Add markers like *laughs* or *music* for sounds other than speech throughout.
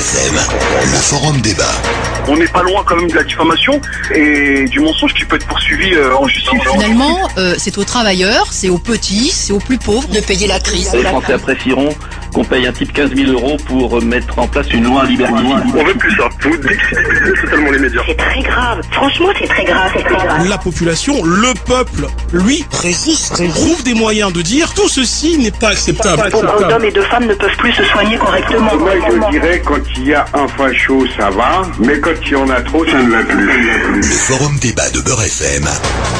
FM, le forum débat. On n'est pas loin quand même de la diffamation et du mensonge qui peut être poursuivi euh, en justice. Finalement, euh, c'est aux travailleurs, c'est aux petits, c'est aux plus pauvres de payer la crise. Les Français apprécieront qu'on paye un type 15 000 euros pour mettre en place une loi liberticide. On veut plus ça. Vous totalement les médias. C'est très grave. Franchement, c'est très grave, c'est très grave. La population, le peuple, lui, Résiste. trouve des moyens de dire tout ceci n'est pas acceptable. Beaucoup d'hommes et de femmes ne peuvent plus se soigner correctement. Moi, je dirais, quand il y a un facho, ça va, mais quand il y en a trop, ça ne va plus. Le forum débat de Beurre FM.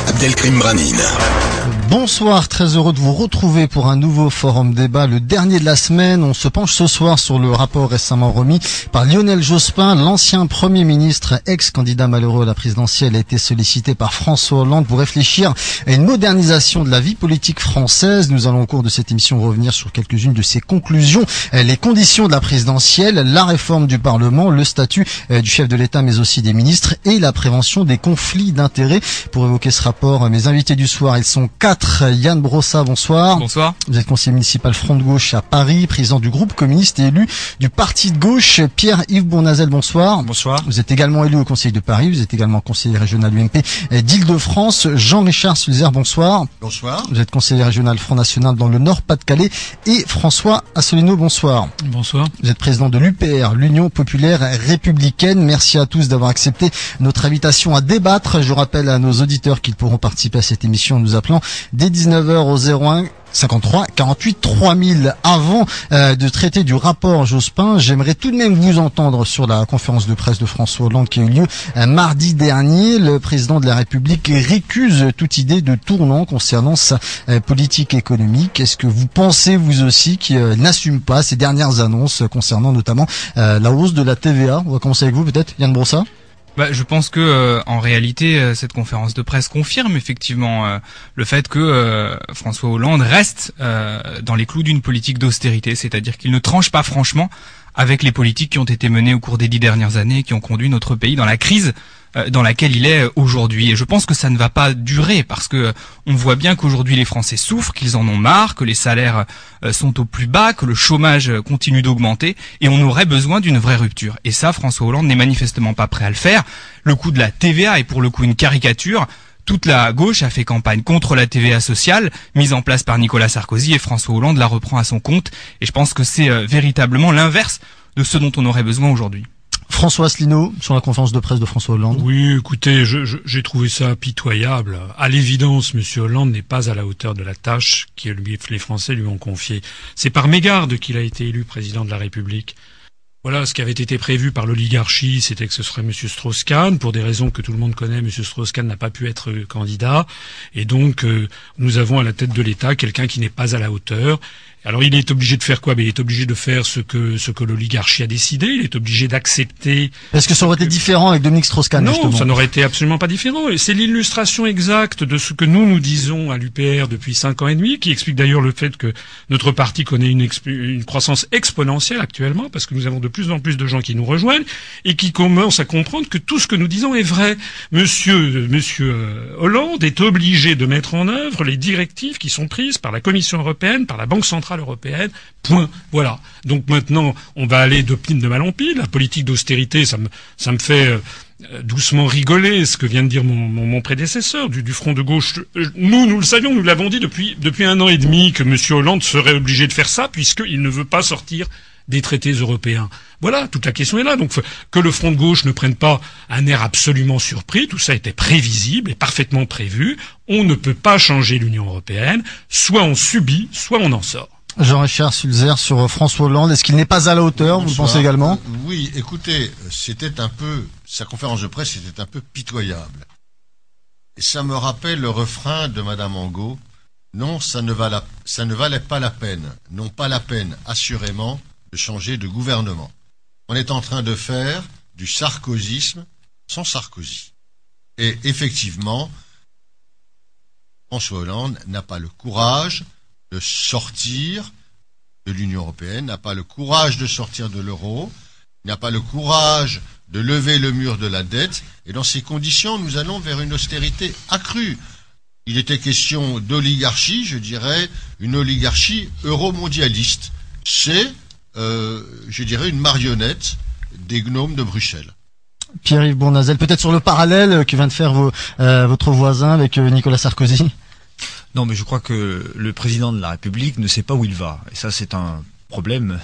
Abdelkrim Branine. Bonsoir, très heureux de vous retrouver pour un nouveau forum débat, le dernier de la semaine. On se penche ce soir sur le rapport récemment remis par Lionel Jospin, l'ancien Premier ministre, ex-candidat malheureux à la présidentielle, a été sollicité par François Hollande pour réfléchir à une modernisation de la vie politique française. Nous allons au cours de cette émission revenir sur quelques-unes de ses conclusions, euh, les conditions de la présidentielle, la réforme du Parlement, le statut euh, du chef de l'État mais aussi des ministres et la prévention des conflits d'intérêts. Pour évoquer ce rapport, euh, mes invités du soir, ils sont quatre. Yann Brossa, bonsoir. Bonsoir. Vous êtes conseiller municipal Front de Gauche à Paris, président du groupe communiste et élu du Parti de Gauche. Pierre-Yves Bournazel, bonsoir. Bonsoir. Vous êtes également élu au Conseil de Paris, vous êtes également conseiller régional UMP d'Île-de-France. Jean-Richard Sulzer, bonsoir. Bonsoir. Vous êtes conseiller régional Front National dans le Nord-Pas-de-Calais. Et François Asselineau, bonsoir. Bonsoir. Vous êtes président de l'UPR, l'Union Populaire Républicaine. Merci à tous d'avoir accepté notre invitation à débattre. Je rappelle à nos auditeurs qu'ils pourront participer à cette émission en nous appelant dès 19h au 01 53 48 3000 avant euh, de traiter du rapport Jospin j'aimerais tout de même vous entendre sur la conférence de presse de François Hollande qui a eu lieu euh, mardi dernier. Le président de la République récuse toute idée de tournant concernant sa euh, politique économique. Est-ce que vous pensez vous aussi qu'il euh, n'assume pas ces dernières annonces concernant notamment la hausse de la TVA on va commencer avec vous peut-être Yann Brossa Bah, je pense que euh, en réalité euh, cette conférence de presse confirme effectivement euh, le fait que François Hollande reste dans les clous d'une politique d'austérité, c'est-à-dire qu'il ne tranche pas franchement avec les politiques qui ont été menées au cours des dix dernières années et qui ont conduit notre pays dans la crise dans laquelle il est aujourd'hui. Et je pense que ça ne va pas durer parce que euh, on voit bien qu'aujourd'hui les Français souffrent, qu'ils en ont marre, que les salaires euh, sont au plus bas, que le chômage euh, continue d'augmenter et on aurait besoin d'une vraie rupture. Et ça, François Hollande n'est manifestement pas prêt à le faire. Le coût de la TVA est pour le coup une caricature. Toute la gauche a fait campagne contre la TVA sociale, mise en place par Nicolas Sarkozy, et François Hollande la reprend à son compte. Et je pense que c'est euh, véritablement l'inverse de ce dont on aurait besoin aujourd'hui. François Asselineau sur la conférence de presse de François Hollande Oui, écoutez, j'ai trouvé ça pitoyable. À l'évidence, Monsieur Hollande n'est pas à la hauteur de la tâche que les Français lui ont confiée. C'est par mégarde qu'il a été élu président de la République. Voilà, ce qui avait été prévu par l'oligarchie, c'était que ce serait Monsieur Strauss-Kahn. Pour des raisons que tout le monde connaît, Monsieur Strauss-Kahn n'a pas pu être euh, candidat. Et donc, euh, nous avons à la tête de l'État quelqu'un qui n'est pas à la hauteur. Alors, il est obligé de faire quoi? Ben, Il est obligé de faire ce que, ce que l'oligarchie a décidé. Il est obligé d'accepter Est-ce que ça aurait été différent avec Dominique Strauss-Kahn non, justement ça n'aurait été absolument pas différent. Et c'est l'illustration exacte de ce que nous nous disons à l'UPR depuis cinq ans et demi, qui explique d'ailleurs le fait que notre parti connaît une, exp- une croissance exponentielle actuellement, parce que nous avons de plus en plus de gens qui nous rejoignent et qui commencent à comprendre que tout ce que nous disons est vrai. Monsieur, Monsieur euh, Hollande est obligé de mettre en œuvre les directives qui sont prises par la Commission européenne, par la Banque centrale européenne. Point. Voilà. Donc maintenant, on va aller de pile de mal en pile. La politique d'austérité, ça me, fait euh, euh, doucement rigoler ce que vient de dire mon, prédécesseur du, front de gauche. Euh, Nous, nous le savions, nous l'avons dit depuis, un an et demi que M. Hollande serait obligé de faire ça puisqu'il ne veut pas sortir des traités européens. Voilà, toute la question est là. Donc que le front de gauche ne prenne pas un air absolument surpris, tout ça était prévisible et parfaitement prévu. On ne peut pas changer l'Union européenne. Soit on subit, soit on en sort. Jean-Richard Sulzer sur euh, François Hollande. Est-ce qu'il n'est pas à la hauteur, vous le pensez également Euh, Oui, écoutez, c'était un peu, sa conférence de presse était un peu pitoyable. Et ça me rappelle le refrain de Madame Angot. Non, ça ne, vala- ça ne valait pas la peine, non pas la peine, assurément, de changer de gouvernement. On est en train de faire du sarkozysme sans Sarkozy. Et effectivement, François Hollande n'a pas le courage de sortir de l'Union européenne, n'a pas le courage de sortir de l'euro, n'a pas le courage de lever le mur de la dette, et dans ces conditions, nous allons vers une austérité accrue. Il était question d'oligarchie, je dirais, une oligarchie euromondialiste. C'est, euh, je dirais, une marionnette des gnomes de Bruxelles. Pierre-Yves Bournazel, peut-être sur le parallèle que vient de faire euh, votre voisin avec euh, Nicolas Sarkozy. Non, mais je crois que le président de la République ne sait pas où il va. Et ça, c'est un problème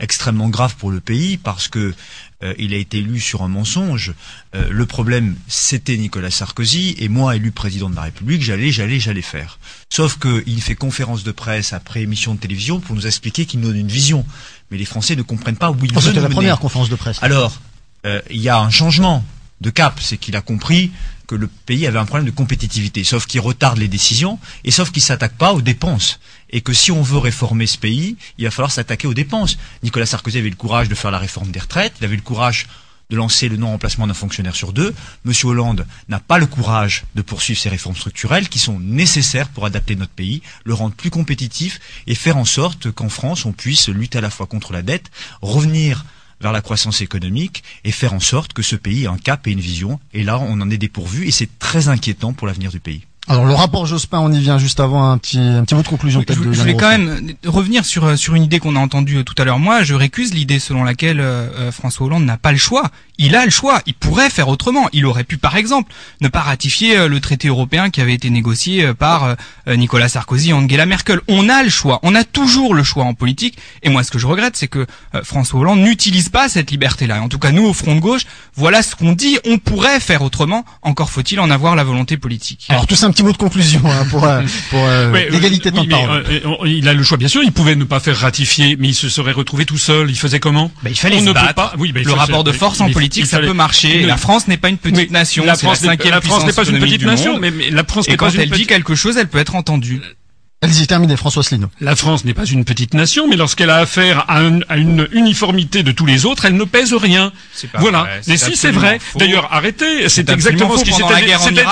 extrêmement grave pour le pays parce que euh, il a été élu sur un mensonge. Euh, le problème, c'était Nicolas Sarkozy et moi, élu président de la République, j'allais, j'allais, j'allais faire. Sauf qu'il fait conférence de presse après émission de télévision pour nous expliquer qu'il nous donne une vision. Mais les Français ne comprennent pas où il Oh, veut nous la mener. première conférence de presse. Alors, euh, il y a un changement de cap, c'est qu'il a compris que le pays avait un problème de compétitivité, sauf qu'il retarde les décisions et sauf qu'il s'attaque pas aux dépenses. Et que si on veut réformer ce pays, il va falloir s'attaquer aux dépenses. Nicolas Sarkozy avait le courage de faire la réforme des retraites, il avait le courage de lancer le non-remplacement d'un fonctionnaire sur deux. Monsieur Hollande n'a pas le courage de poursuivre ces réformes structurelles qui sont nécessaires pour adapter notre pays, le rendre plus compétitif et faire en sorte qu'en France, on puisse lutter à la fois contre la dette, revenir vers la croissance économique et faire en sorte que ce pays ait un cap et une vision. Et là, on en est dépourvu et c'est très inquiétant pour l'avenir du pays. Alors le rapport Jospin, on y vient juste avant un petit un petit mot de conclusion Je, peut-être voulais quand même revenir sur euh, sur une idée qu'on a entendue euh, tout à l'heure. Moi, je récuse l'idée selon laquelle euh, François Hollande n'a pas le choix. Il a le choix. Il pourrait faire autrement. Il aurait pu, par exemple, ne pas ratifier euh, le traité européen qui avait été négocié euh, par euh, Nicolas Sarkozy et Angela Merkel. On a le choix. On a toujours le choix en politique. Et moi, ce que je regrette, c'est que François Hollande n'utilise pas cette liberté-là. En tout cas, nous, au Front de gauche, voilà ce qu'on dit. On pourrait faire autrement. Encore faut-il en avoir la volonté politique. Alors tout ça un petit mot de conclusion hein, pour euh, *laughs* pour euh, Ouais, l'égalité de oui, temps de mais, parole. euh, il a le choix, bien sûr. Il pouvait ne pas faire ratifier, mais il se serait retrouvé tout seul. Il faisait comment Bah, il fallait On se ne peut pas. Oui, bah, il le faut- rapport de force en il politique, ça peut marcher. La France n'est pas une petite nation. la France n'est- pas une petite nation, mais, la France Et quand elle dit quelque chose, elle peut être entendue. Allez-y, terminez, François Asselineau. La France n'est pas une petite nation, mais lorsqu'elle a affaire à, un- à une uniformité de tous les autres, elle ne pèse rien. Pas Voilà. vrai, mais si c'est vrai. D'ailleurs, arrêtez. C'est exactement ce qui s'était.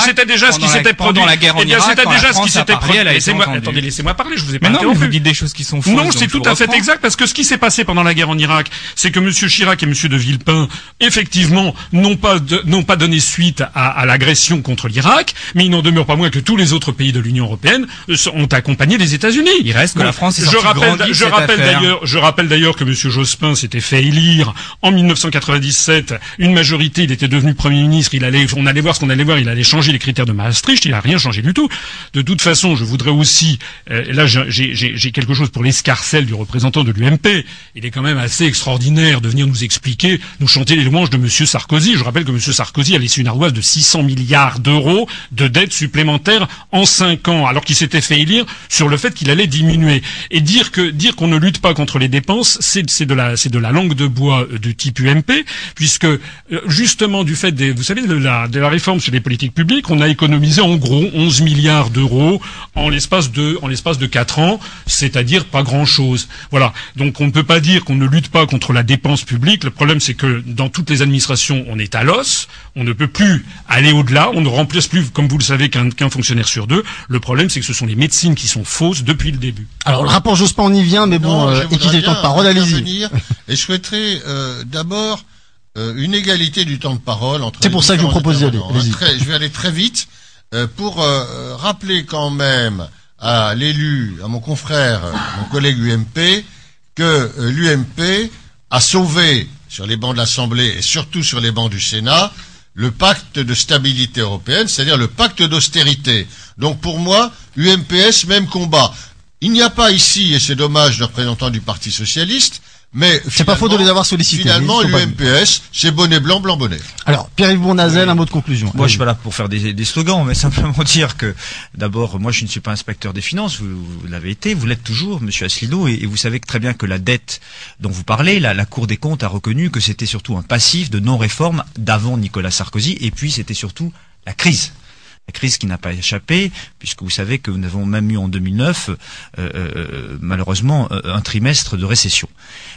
c'était- déjà ce qui pendant la- s'était produit. la guerre en Eh bien, c'était déjà ce qui s'était produit. Laissez-moi, attendez, laissez-moi parler. Je vous ai pas mais vous interrompu. dites des choses qui sont fausses. Non, c'est tout à fait exact parce que ce qui s'est passé pendant la guerre en Irak, c'est que Monsieur Chirac et Monsieur de Villepin, effectivement, n'ont pas n'ont pas donné suite à, à l'agression contre l'Irak, mais il n'en demeure pas moins que tous les autres pays de l'Union européenne ont accompagné les États-Unis. Il reste que la France est je rappelle, je rappelle d'ailleurs, je rappelle d'ailleurs que Monsieur Jospin s'était fait élire en 1997 une majorité. Il était devenu Premier ministre. Il allait, on allait voir ce qu'on allait voir. Il allait changer les critères de Maastricht. Il n'a rien changé du tout. De toute façon, je voudrais aussi, euh, là, j'ai quelque chose pour l'escarcelle du représentant de l'UMP. Il est quand même assez extraordinaire de venir nous expliquer, nous chanter les louanges de Monsieur Sarkozy. Je rappelle que Monsieur Sarkozy a laissé une ardoise de 600 milliards d'euros de dettes supplémentaires en 5 ans, alors qu'il s'était fait élire sur le fait qu'il allait diminuer. Et dire que dire qu'on ne lutte pas contre les dépenses, c'est c'est de la c'est de la langue de bois euh, de type UMP, puisque euh, justement du fait des vous savez de la de la réforme sur les politiques publiques, on a économisé en gros 11 milliards d'euros en l'espace de en l'espace de 4 ans, c'est-à-dire pas grand-chose. Voilà. Donc on ne peut pas dire qu'on ne lutte pas contre la dépense publique. Le problème c'est que dans toutes les administrations, on est à l'os, on ne peut plus aller au-delà, on ne remplace plus comme vous le savez qu'un qu'un fonctionnaire sur deux. Le problème c'est que ce sont les médecines qui fausses depuis le début. Alors le rapport Jospin, on y vient, mais bon, euh, équité de temps de parole, allez-y. Et je souhaiterais euh, d'abord euh, une égalité du temps de parole entre. C'est pour ça que je vous propose d'y aller. intervenants. Allez-y. Très- je vais aller très vite euh, pour euh, rappeler quand même à l'élu, à mon confrère, mon collègue UMP, que euh, l'UMP a sauvé sur les bancs de l'Assemblée et surtout sur les bancs du Sénat le pacte de stabilité européenne, c'est-à-dire le pacte d'austérité. Donc pour moi, UMPS, même combat. Il n'y a pas ici, et c'est dommage, de représentants du Parti socialiste, mais C'est pas faux de finalement- les avoir sollicités. Finalement, l'UMPS, c'est bonnet blanc, blanc bonnet. Alors, Pierre-Yves Bournazel, un mot de conclusion. Moi, je suis pas là pour faire des, des slogans, mais *laughs* simplement dire que, d'abord, moi, je ne suis pas inspecteur des finances. Vous, vous l'avez été, vous l'êtes toujours, Monsieur Asselineau, et, et vous savez que très bien que la dette dont vous parlez, la, la Cour des comptes a reconnu que c'était surtout un passif de non-réforme d'avant Nicolas Sarkozy, et puis c'était surtout la crise. La crise qui n'a pas échappé, puisque vous savez que nous avons même eu en 2009, euh, euh, malheureusement, euh, un trimestre de récession.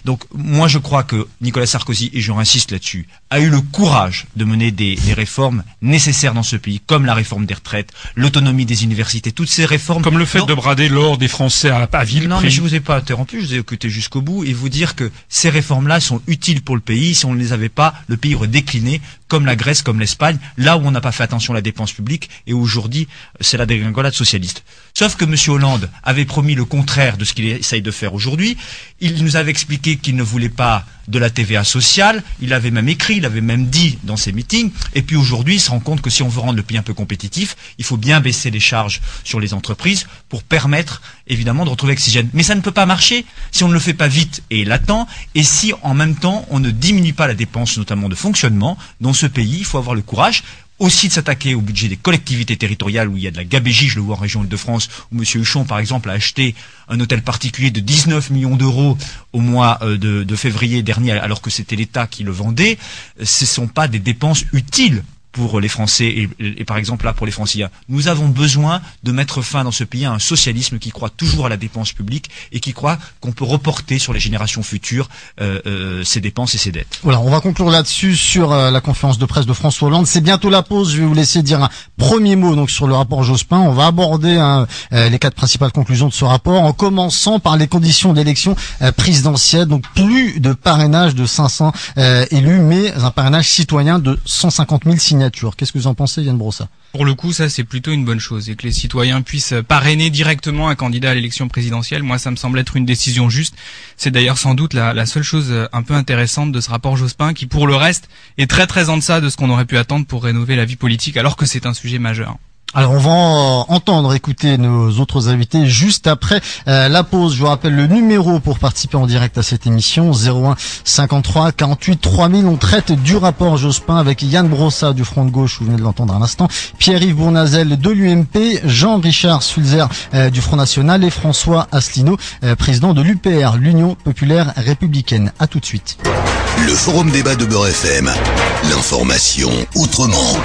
Donc, moi, je crois que Nicolas Sarkozy, et je insiste là-dessus, a eu le courage de mener des, des réformes nécessaires dans ce pays, comme la réforme des retraites, l'autonomie des universités, toutes ces réformes. Comme le fait Non, de brader l'or des Français à, à vil non, mais je vous ai pas interrompu, je vous ai écouté jusqu'au bout et vous dire que ces réformes-là sont utiles pour le pays. Si on ne les avait pas, le pays aurait décliné, comme la Grèce, comme l'Espagne, là où on n'a pas fait attention à la dépense publique et aujourd'hui, c'est la dégringolade socialiste. Sauf que M. Hollande avait promis le contraire de ce qu'il essaye de faire aujourd'hui. Il nous avait expliqué qu'il ne voulait pas de la TVA sociale. Il avait même écrit, il avait même dit dans ses meetings. Et puis aujourd'hui, il se rend compte que si on veut rendre le pays un peu compétitif, il faut bien baisser les charges sur les entreprises pour permettre, évidemment, de retrouver l'oxygène. Mais ça ne peut pas marcher si on ne le fait pas vite et latent, et si en même temps on ne diminue pas la dépense, notamment de fonctionnement. Dans ce pays, il faut avoir le courage aussi de s'attaquer au budget des collectivités territoriales où il y a de la gabégie, je le vois en région Île-de-France, où M. Huchon, par exemple, a acheté un hôtel particulier de 19 millions d'euros au mois euh, de, de février dernier, alors que c'était l'État qui le vendait. Ce ne sont pas des dépenses utiles pour les Français et, par exemple là pour les Franciliens. Nous avons besoin de mettre fin dans ce pays à un socialisme qui croit toujours à la dépense publique et qui croit qu'on peut reporter sur les générations futures euh, euh, ces dépenses et ces dettes. Voilà, on va conclure là-dessus sur euh, la conférence de presse de François Hollande. C'est bientôt la pause. Je vais vous laisser dire un premier mot donc sur le rapport Jospin. On va aborder hein, euh, les quatre principales conclusions de ce rapport en commençant par les conditions d'élection présidentielle. Donc plus de parrainage de 500 euh, élus, mais un parrainage citoyen de 150 000 signatures. Qu'est-ce que vous en pensez, Yann Brossa? Pour le coup, ça c'est plutôt une bonne chose et que les citoyens puissent parrainer directement un candidat à l'élection présidentielle. Moi, ça me semble être une décision juste. C'est d'ailleurs sans doute la, la, seule chose un peu intéressante de ce rapport Jospin, qui pour le reste est très très en deçà de ce qu'on aurait pu attendre pour rénover la vie politique, alors que c'est un sujet majeur. Alors on va entendre, écouter nos autres invités juste après euh, la pause. Je vous rappelle le numéro pour participer en direct à cette émission 01 53 48 3000. On traite du rapport Jospin avec Yann Brossa du Front de Gauche, vous venez de l'entendre à l'instant, Pierre-Yves Bournazel de l'UMP, Jean-Richard Sulzer euh, du Front National et François Asselineau, euh, président de l'UPR, l'Union Populaire Républicaine. À tout de suite. Le Forum débat de Beurre FM. L'information autrement.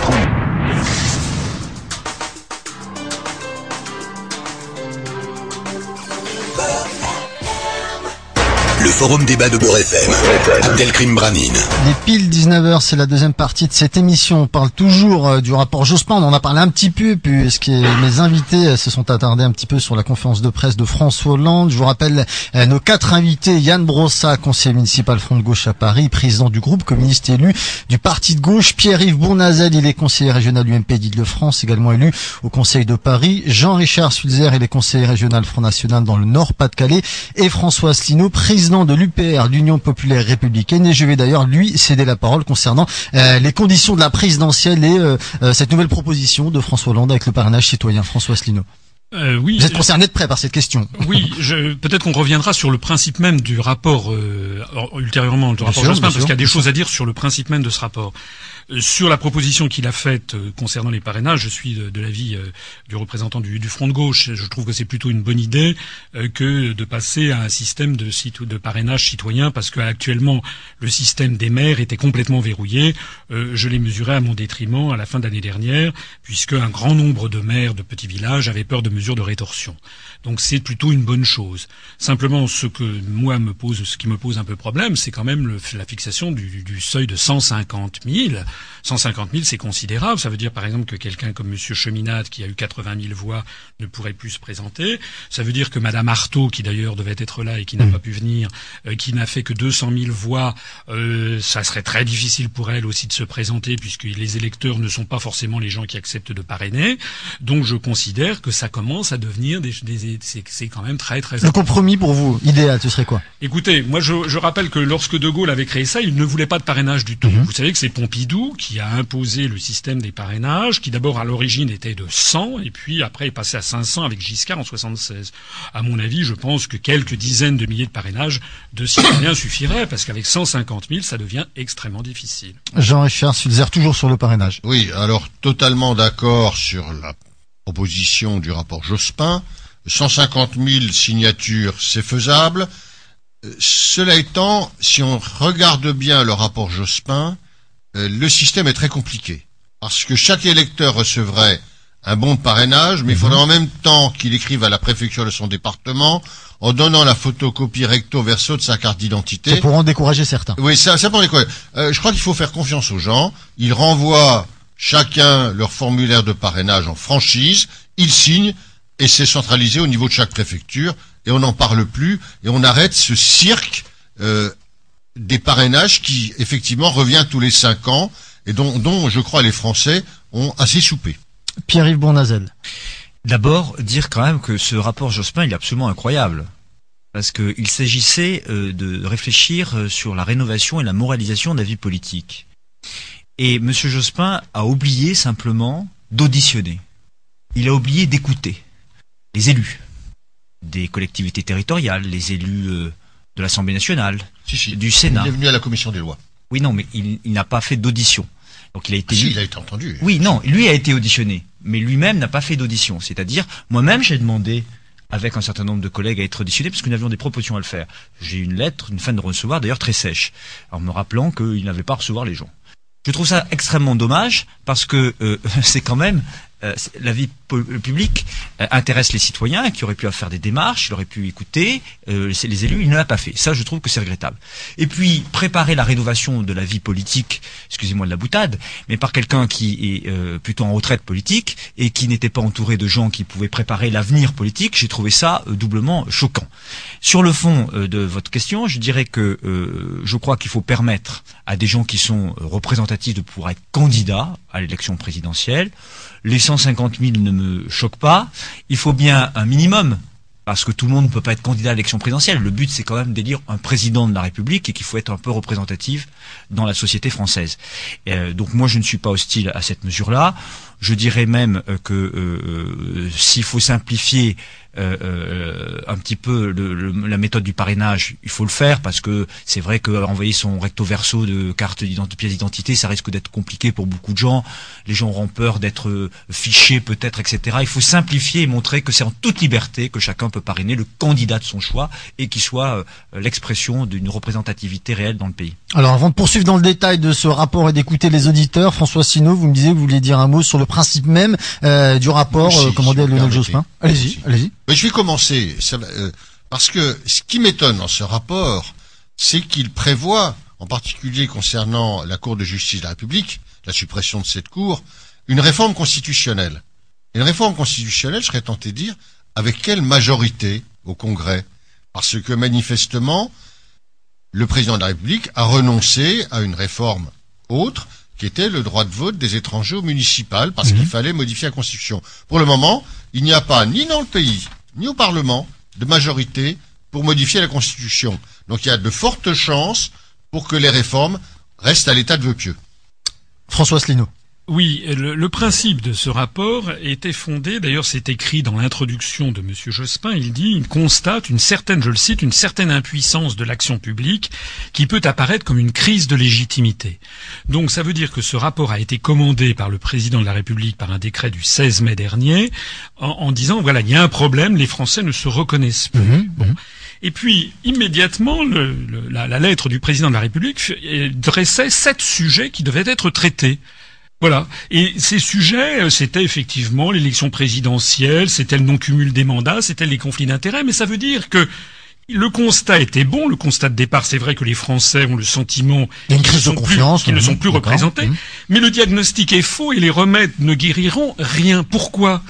Forum débat de Beurre FM. Abdelkrim Branine. Les piles 19h, c'est la deuxième partie de cette émission. On parle toujours euh, du rapport Jospin. On en a parlé un petit peu, puisque mes invités euh, se sont attardés un petit peu sur la conférence de presse de François Hollande. Je vous rappelle euh, nos quatre invités. Yann Brossa, conseiller municipal Front de Gauche à Paris, président du groupe communiste élu du Parti de Gauche. Pierre-Yves Bournazel, il est conseiller régional UMP d'Île-de-France, également élu au Conseil de Paris. Jean-Richard Sulzer, il est conseiller régional Front National dans le Nord-Pas-de-Calais. Et François Asselineau, président de l'UPR, l'Union Populaire Républicaine, et je vais d'ailleurs lui céder la parole concernant euh, les conditions de la présidentielle et euh, euh, cette nouvelle proposition de François Hollande avec le parrainage citoyen. François Asselineau. Euh, oui, Vous êtes concerné de près par cette question. Oui, *laughs* peut-être qu'on reviendra sur le principe même du rapport euh, ultérieurement, du rapport sûr, Jospin, bien parce qu'il y a des choses à dire sur le principe même de ce rapport. Euh, Sur la proposition qu'il a faite euh, concernant les parrainages, je suis de, l'avis euh, du représentant du, Front de gauche. Je trouve que c'est plutôt une bonne idée que de passer à un système de, parrainage citoyen, parce qu'actuellement le système des maires était complètement verrouillé. Je l'ai mesuré à mon détriment à la fin de l'année dernière, puisque un grand nombre de maires de petits villages avaient peur de mesures de rétorsion. Donc c'est plutôt une bonne chose. Simplement, ce que moi me pose, ce qui me pose un peu problème, c'est quand même le- la fixation du, du seuil de 150 000. 150 000, c'est considérable. Ça veut dire, par exemple, que quelqu'un comme Monsieur Cheminade, qui a eu 80 000 voix, ne pourrait plus se présenter. Ça veut dire que Madame Artaud, qui d'ailleurs devait être là et qui n'a pas pu venir, euh, qui n'a fait que 200 000 voix, euh, ça serait très difficile pour elle aussi de se présenter, puisque les électeurs ne sont pas forcément les gens qui acceptent de parrainer. Donc, je considère que ça commence à devenir des, des c'est c'est quand même très très Le compromis pour vous, idéal, ce serait quoi? Écoutez, moi je, je rappelle que lorsque De Gaulle avait créé ça, il ne voulait pas de parrainage du tout. Mhm. Vous savez que c'est Pompidou qui a imposé le système des parrainages, qui d'abord à l'origine était de 100 et puis après est passé à 500 avec Giscard en 76. À mon avis, je pense que quelques dizaines de milliers de parrainages de citoyens *coughs* suffiraient parce qu'avec 150 000, ça devient extrêmement difficile. Jean-Richard Sulzer, toujours sur le parrainage. Oui, alors totalement d'accord sur la proposition du rapport Jospin. 150 000 signatures, c'est faisable. Euh, Cela étant, si on regarde bien le rapport Jospin, euh, le système est très compliqué. Parce que chaque électeur recevrait un bon de parrainage, mais il faudrait en même temps qu'il écrive à la préfecture de son département en donnant la photocopie recto verso de sa carte d'identité. C'est pour en décourager certains. Oui, ça, ça pour quoi euh, Je crois qu'il faut faire confiance aux gens. Ils renvoient chacun leur formulaire de parrainage en franchise, ils signent et c'est centralisé au niveau de chaque préfecture et on n'en parle plus et on arrête ce cirque euh, des parrainages qui effectivement revient tous les cinq ans et dont, dont je crois les Français ont assez soupé. Pierre-Yves Bournazel. D'abord, dire quand même que ce rapport Jospin, il est absolument incroyable. Parce qu'il s'agissait euh, de réfléchir euh, sur la rénovation et la moralisation de la vie politique. Et M. Jospin a oublié simplement d'auditionner. Il a oublié d'écouter les élus des collectivités territoriales, les élus euh, de l'Assemblée nationale, du Sénat. Il est venu à la commission des lois. Oui, non, mais il, il n'a pas fait d'audition. Donc il a été. Ah si, il a été entendu. Oui, non, lui a été auditionné, mais lui-même n'a pas fait d'audition. C'est-à-dire, moi-même, j'ai demandé avec un certain nombre de collègues à être auditionnés parce que nous avions des propositions à le faire. J'ai eu une lettre, une fin de recevoir, d'ailleurs très sèche, en me rappelant qu'il n'avait pas à recevoir les gens. Je trouve ça extrêmement dommage parce que euh, *laughs* c'est quand même la vie publique euh, intéresse les citoyens qui auraient pu faire des démarches, il aurait pu écouter euh, les élus, il ne l'a pas fait. Ça, je trouve que c'est regrettable. Et puis préparer la rénovation de la vie politique, excusez-moi de la boutade, mais par quelqu'un qui est euh, plutôt en retraite politique et qui n'était pas entouré de gens qui pouvaient préparer l'avenir politique, j'ai trouvé ça euh, doublement choquant. Sur le fond euh, de votre question, je dirais que euh, je crois qu'il faut permettre à des gens qui sont euh, représentatifs de pouvoir être candidats à l'élection présidentielle. Les 150 000 ne me choquent pas. Il faut bien un minimum parce que tout le monde ne peut pas être candidat à l'élection présidentielle. Le but, c'est quand même d'élire un président de la République et qu'il faut être un peu représentatif dans la société française. Euh, donc moi, je ne suis pas hostile à cette mesure-là. Je dirais même euh, que euh, s'il faut simplifier euh, euh, un petit peu le- le- la méthode du parrainage, il faut le faire parce que c'est vrai que envoyer son recto verso de carte d'identité, pièce d'identité, ça risque d'être compliqué pour beaucoup de gens. Les gens auront peur d'être euh, fichés peut-être, etc. Il faut simplifier et montrer que c'est en toute liberté que chacun peut parrainer le candidat de son choix et qui soit euh, l'expression d'une représentativité réelle dans le pays. Alors avant de poursuivre dans le détail de ce rapport et d'écouter les auditeurs, François Sino, vous me disiez que vous vouliez dire un mot sur le principe même euh, du rapport Si, euh, commandé à si Lionel. Jospin. Allez-y, Si. allez-y. Je vais commencer, euh, parce que ce qui m'étonne dans ce rapport, c'est qu'il prévoit, en particulier concernant la Cour de justice de la République, la suppression de cette Cour, une réforme constitutionnelle. Une réforme constitutionnelle, je serais tenté de dire, avec quelle majorité au Congrès? Parce que manifestement, le président de la République a renoncé à une réforme autre, qui était le droit de vote des étrangers au municipal, parce qu'il fallait modifier la Constitution. Pour le moment, il n'y a pas, ni dans le pays, ni au Parlement, de majorité pour modifier la Constitution. Donc il y a de fortes chances pour que les réformes restent à l'état de vœux pieux. François Asselineau. Oui, le, le principe de ce rapport était fondé, d'ailleurs c'est écrit dans l'introduction de M. Jospin, il dit, il constate une certaine, je le cite, une certaine impuissance de l'action publique qui peut apparaître comme une crise de légitimité. Donc ça veut dire que ce rapport a été commandé par le président de la République par un décret du 16 mai dernier en, en disant, voilà, il y a un problème, les Français ne se reconnaissent plus. Bon. Et puis, immédiatement, le- le- la, la lettre du président de la République euh, dressait sept sujets qui devaient être traités. Voilà. Et ces sujets, euh, c'était effectivement l'élection présidentielle, c'était le non-cumul des mandats, c'était les conflits d'intérêts, mais ça veut dire que le constat était bon, le constat de départ, c'est vrai que les Français ont le sentiment qu'ils ne de sont plus- qu'ils ne sont plus représentés, mhm. mais le diagnostic est faux et les remèdes ne guériront rien. Pourquoi?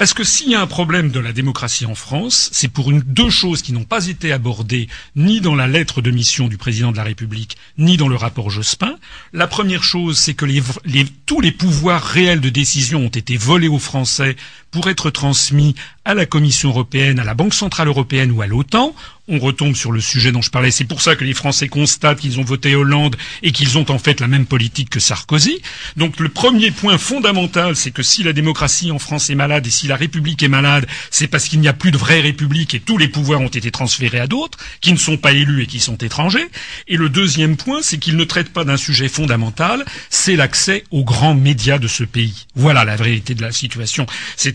Parce que s'il y a un problème de la démocratie en France, c'est pour une, deux choses qui n'ont pas été abordées ni dans la lettre de mission du président de la République, ni dans le rapport Jospin. La première chose, c'est que les, les- tous les pouvoirs réels de décision ont été volés aux Français pour être transmis à la Commission européenne, à la Banque centrale européenne ou à l'OTAN. On retombe sur le sujet dont je parlais. C'est pour ça que les Français constatent qu'ils ont voté Hollande et qu'ils ont en fait la même politique que Sarkozy. Donc le premier point fondamental, c'est que si la démocratie en France est malade et si la République est malade, c'est parce qu'il n'y a plus de vraie République et tous les pouvoirs ont été transférés à d'autres, qui ne sont pas élus et qui sont étrangers. Et le deuxième point, c'est qu'il ne traite pas d'un sujet fondamental, c'est l'accès aux grands médias de ce pays. Voilà la vérité de la situation.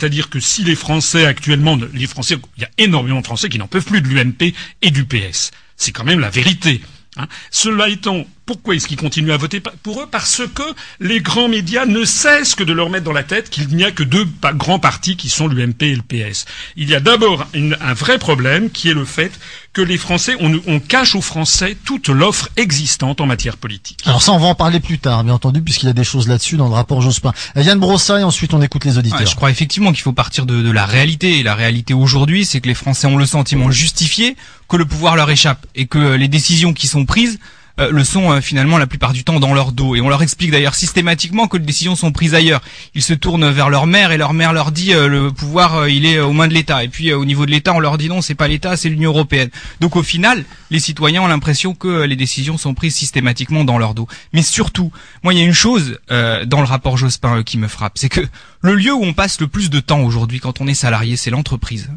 C'est-à-dire que si les Français actuellement, les Français, il y a énormément de Français qui n'en peuvent plus de l'UMP et du PS. C'est quand même la vérité. hein. Cela étant, pourquoi est-ce qu'ils continuent à voter pour eux? Parce que les grands médias ne cessent que de leur mettre dans la tête qu'il n'y a que deux grands partis qui sont l'UMP et le PS. Il y a d'abord un vrai problème qui est le fait que les Français, on, on cache aux Français toute l'offre existante en matière politique. Alors ça, on va en parler plus tard, bien entendu, puisqu'il y a des choses là-dessus dans le rapport Jospin. Euh, Yann Brossat, et ensuite on écoute les auditeurs. Ouais, je crois effectivement qu'il faut partir de, de la réalité. Et la réalité aujourd'hui, c'est que les Français ont le sentiment justifié que le pouvoir leur échappe et que les décisions qui sont prises euh, le sont euh, finalement la plupart du temps dans leur dos. Et on leur explique d'ailleurs systématiquement que les décisions sont prises ailleurs. Ils se tournent vers leur mère et leur mère leur dit euh, le pouvoir euh, il est aux mains de l'État. Et puis au niveau de l'État, on leur dit non, c'est pas l'État, c'est l'Union européenne. Donc au final, les citoyens ont l'impression que les décisions sont prises systématiquement dans leur dos. Mais surtout, moi il y a une chose dans le rapport Jospin qui me frappe, c'est que le lieu où on passe le plus de temps aujourd'hui quand on est salarié, c'est l'entreprise.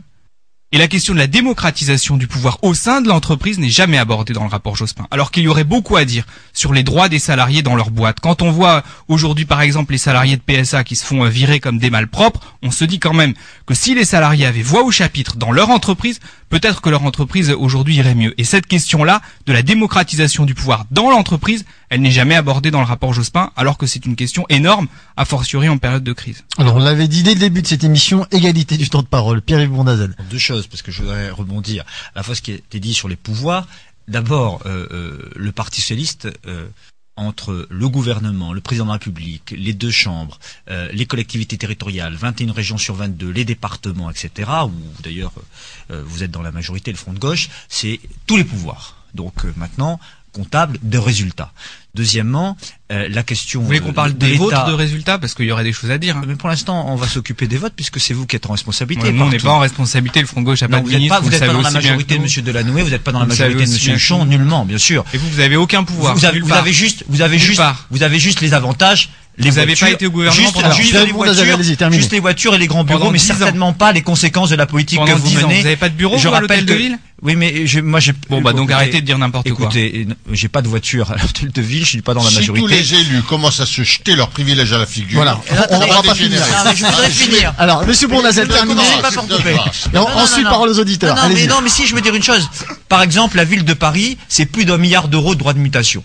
Et la question de la démocratisation du pouvoir au sein de l'entreprise n'est jamais abordée dans le rapport Jospin. Alors qu'il y aurait beaucoup à dire sur les droits des salariés dans leur boîte. Quand on voit aujourd'hui par exemple les salariés de PSA qui se font euh, virer comme des malpropres, on se dit quand même que si les salariés avaient voix au chapitre dans leur entreprise, peut-être que leur entreprise aujourd'hui irait mieux. Et cette question-là de la démocratisation du pouvoir dans l'entreprise, elle n'est jamais abordée dans le rapport Jospin, alors que c'est une question énorme, a fortiori en période de crise. Alors on l'avait dit dès le début de cette émission, égalité du temps de parole. Pierre-Yves Bondazel. Deux choses, parce que je voudrais rebondir à la fois ce qui a été dit sur les pouvoirs. D'abord, euh, euh, le Parti socialiste, euh, entre le gouvernement, le président de la République, les deux chambres, euh, les collectivités territoriales, 21 régions sur 22, les départements, etc., où d'ailleurs euh, vous êtes dans la majorité, le front de gauche, c'est tous les pouvoirs. Donc euh, maintenant, comptable de résultats. Deuxièmement, euh, la question. Vous voulez qu'on euh, parle de des votes de résultats parce qu'il y aurait des choses à dire. hein. Mais pour l'instant, on va s'occuper des votes puisque c'est vous qui êtes en responsabilité. Ouais, nous, on n'est pas en responsabilité. Le Front gauche n'a pas de vous n'êtes ministre. pas, vous n'êtes pas dans la majorité de. Monsieur Delanoë, vous n'êtes pas dans la majorité de Monsieur Chon, nullement, bien sûr. Et vous, vous avez aucun pouvoir. Vous, avez, vous juste, vous avez juste, part. vous avez juste les avantages. Les Vous avez voitures, pas été au gouvernement juste, pendant juste les voitures, terminez. juste les voitures et les grands bureaux, Pendant mais dix ans. certainement pas les conséquences de la politique Pendant que vous 10 ans. menez. Vous avez pas de bureau, Je vous, à rappelle l'hôtel de ville? Oui, mais je, moi j'ai. Bon, bah, donc arrêtez de dire n'importe quoi. Écoutez, j'ai pas de voiture à l'hôtel de ville, je suis pas dans la Si majorité. tous les élus commencent à se jeter leurs privilèges à la figure, Voilà. ça On- on va pas finir. Je voudrais finir. Alors, Monsieur Mais terminé. ensuite, parole aux auditeurs. Non, mais non, mais si, je veux dire une chose. Par exemple, la ville de Paris, c'est plus d'un milliard d'euros de droits de mutation.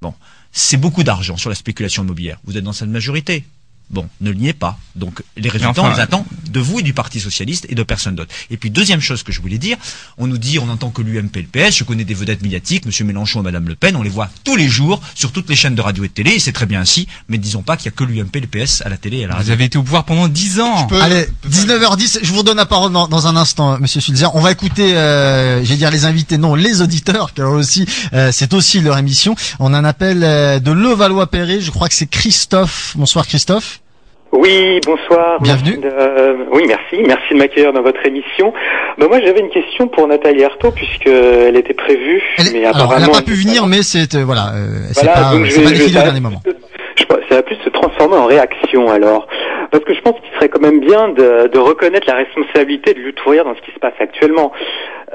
Bon. C'est beaucoup d'argent sur la spéculation immobilière. Vous êtes dans cette majorité. Bon, ne le niez pas. Donc, les résultats, enfin, on les attend de vous et du Parti Socialiste et de personne d'autre. Et puis, deuxième chose que je voulais dire, on nous dit, on entend que l'UMP et le PS, je connais des vedettes médiatiques, Monsieur Mélenchon et Madame Le Pen, on les voit tous les jours sur toutes les chaînes de radio et de télé, et c'est très bien ainsi, mais disons pas qu'il y a que l'UMP et le PS à la télé et à la Vous radio. avez été au pouvoir pendant 10 ans. peux- Allez, peut- 19h10, je vous redonne la parole dans, dans un instant, euh, Monsieur Sulzer. On va écouter, euh, j'ai dire les invités, non, les auditeurs, car aussi, euh, c'est aussi leur émission. On a un appel euh, de Levallois-Perret, je crois que c'est Christophe. Bonsoir Christophe. Oui, bonsoir. Bienvenue. Merci de- euh, oui, merci. Merci de m'accueillir dans votre émission. Bah, moi, j'avais une question pour Nathalie Arthaud, puisqu'elle était prévue. Elle, mais alors, elle n'a apparemment, pas pu venir, mais c'est, euh, voilà, euh, c'est Voilà, pas, je pas vais- je défilé au dernier moment. Je ça va plus se transformer en réaction alors. Parce que je pense qu'il serait quand même bien de, de reconnaître la responsabilité de Lutourière dans ce qui se passe actuellement.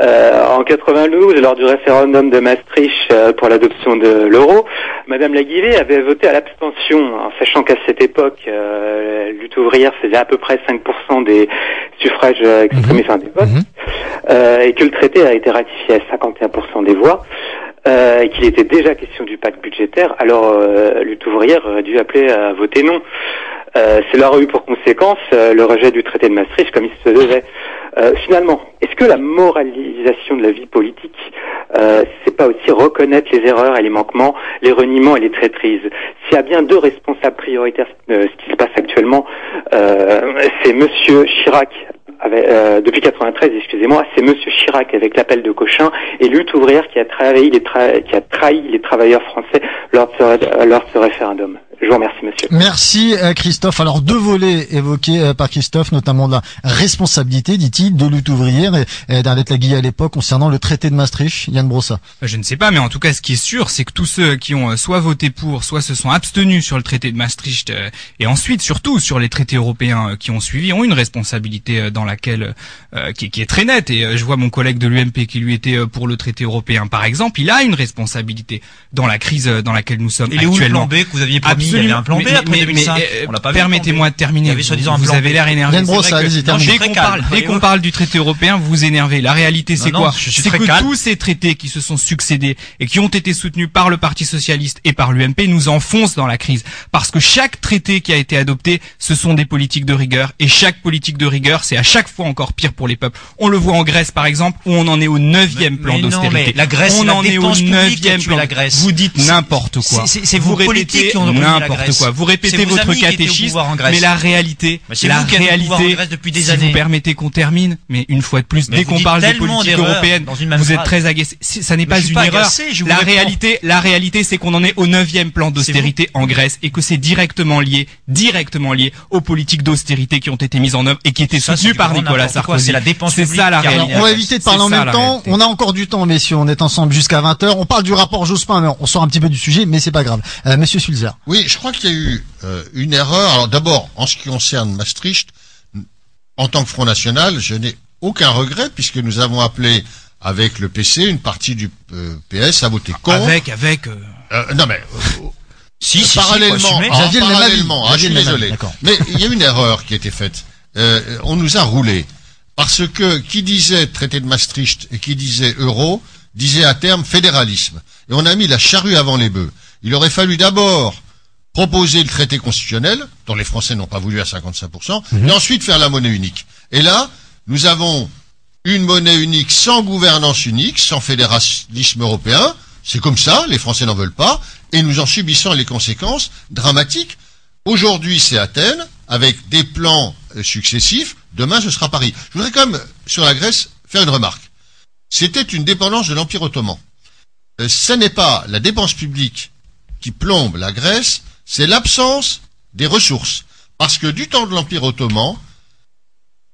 Euh, en 92, lors du référendum de Maastricht euh, pour l'adoption de l'euro, Madame Laguilet avait voté à l'abstention, en sachant qu'à cette époque, euh, lutte ouvrière faisait à peu près 5% des suffrages euh, exprimés, enfin des votes, Mhm. euh, et que le traité a été ratifié à 51% des voix euh, et qu'il était déjà question du pacte budgétaire, alors euh, lutte ouvrière aurait dû appeler à voter non. Euh, cela aurait eu pour conséquence euh, le rejet du traité de Maastricht comme il se devait. Euh, finalement, est-ce que la moralisation de la vie politique, euh, c'est pas aussi reconnaître les erreurs et les manquements, les reniements et les traîtrises S'il y a bien deux responsables prioritaires de ce qui se passe actuellement, euh, c'est Monsieur Chirac avec, euh, depuis 93, excusez-moi, c'est Monsieur Chirac avec l'appel de Cochin et lutte ouvrière qui a trahi les, qui a trahi les travailleurs français lors de ce référendum. Je vous remercie, monsieur. Merci euh, Christophe. Alors deux volets évoqués euh, par Christophe, notamment de la responsabilité, dit-il, de lutte ouvrière et, et d'Arlette Laguille à l'époque concernant le traité de Maastricht. Yann Brossa. Je ne sais pas, mais en tout cas, ce qui est sûr, c'est que tous ceux qui ont euh, soit voté pour, soit se sont abstenus sur le traité de Maastricht, euh, et ensuite, surtout, sur les traités européens euh, qui ont suivi, ont une responsabilité euh, dans laquelle, euh, qui, qui est très nette. Et euh, je vois mon collègue de l'UMP qui lui était euh, pour le traité européen, par exemple, il a une responsabilité dans la crise euh, dans laquelle nous sommes le actuellement. plan B que vous aviez promis Il y avait un plan B Mais- après mais- 2005. mais, euh, On pas. Permettez-moi de terminer. Il y avait soi-disant un vous avez l'air énervé. Dès qu'on parle, dès qu'on parle du traité européen, vous vous énervez. La réalité, c'est quoi C'est que calme. tous ces traités qui se sont succédés et qui ont été soutenus par le Parti socialiste et par l'UMP nous enfoncent dans la crise. Parce que chaque traité qui a été adopté, ce sont des politiques de rigueur. Et chaque politique de rigueur, c'est à chaque fois encore pire pour les peuples. On le voit en Grèce, par exemple, où on en est au neuvième plan d'austérité. la Grèce, on en est au neuvième plan. la Grèce. Vous dites n'importe quoi. C'est- Vous politiques qui ont n'importe quoi. Vous répétez votre catéchisme, mais la réalité, la réalité, depuis des si années. vous permettez qu'on termine, mais une fois de plus, Mais dès qu'on parle des politiques européennes, dans une même vous êtes très agacé. Si- Ça n'est pas une pas erreur. la réalité, la réalité, c'est qu'on en est au neuvième plan d'austérité en Grèce et que c'est directement lié, directement lié aux politiques d'austérité qui ont été mises en œuvre et qui étaient soutenues par Nicolas Sarkozy. c'est la dépense C'est ça la réalité. On va éviter de parler en même temps. On a encore du temps, messieurs. On est ensemble jusqu'à 20h. On parle du rapport Jospin, mais on sort un petit peu du sujet, mais c'est pas grave. Euh, Monsieur Sulzer. Oui, je crois qu'il y a eu euh, une erreur. Alors d'abord, en ce qui concerne Maastricht, en tant que Front National, je n'ai aucun regret puisque nous avons appelé avec le PC une partie du euh, PS à voter contre. Avec, avec. euh, Euh, non mais euh, *laughs* Si, si, si, parallèlement, le même avis. parallèlement, ah, je suis désolé. Mais il y a une erreur qui a été faite. Euh, on nous a roulé parce que qui disait traité de Maastricht et qui disait euro disait à terme fédéralisme. Et on a mis la charrue avant les bœufs. Il aurait fallu d'abord proposer le traité constitutionnel, dont les Français n'ont pas voulu à 55%, Mhm. et ensuite faire la monnaie unique. Et là, nous avons une monnaie unique sans gouvernance unique, sans fédéralisme européen. C'est comme ça, les Français n'en veulent pas, et nous en subissons les conséquences dramatiques. Aujourd'hui, c'est Athènes, avec des plans euh, successifs. Demain, ce sera Paris. Je voudrais quand même, sur la Grèce, faire une remarque. C'était une dépendance de l'Empire ottoman. Euh, ce n'est pas la dépense publique qui plombe la Grèce, c'est l'absence des ressources. Parce que du temps de l'Empire ottoman,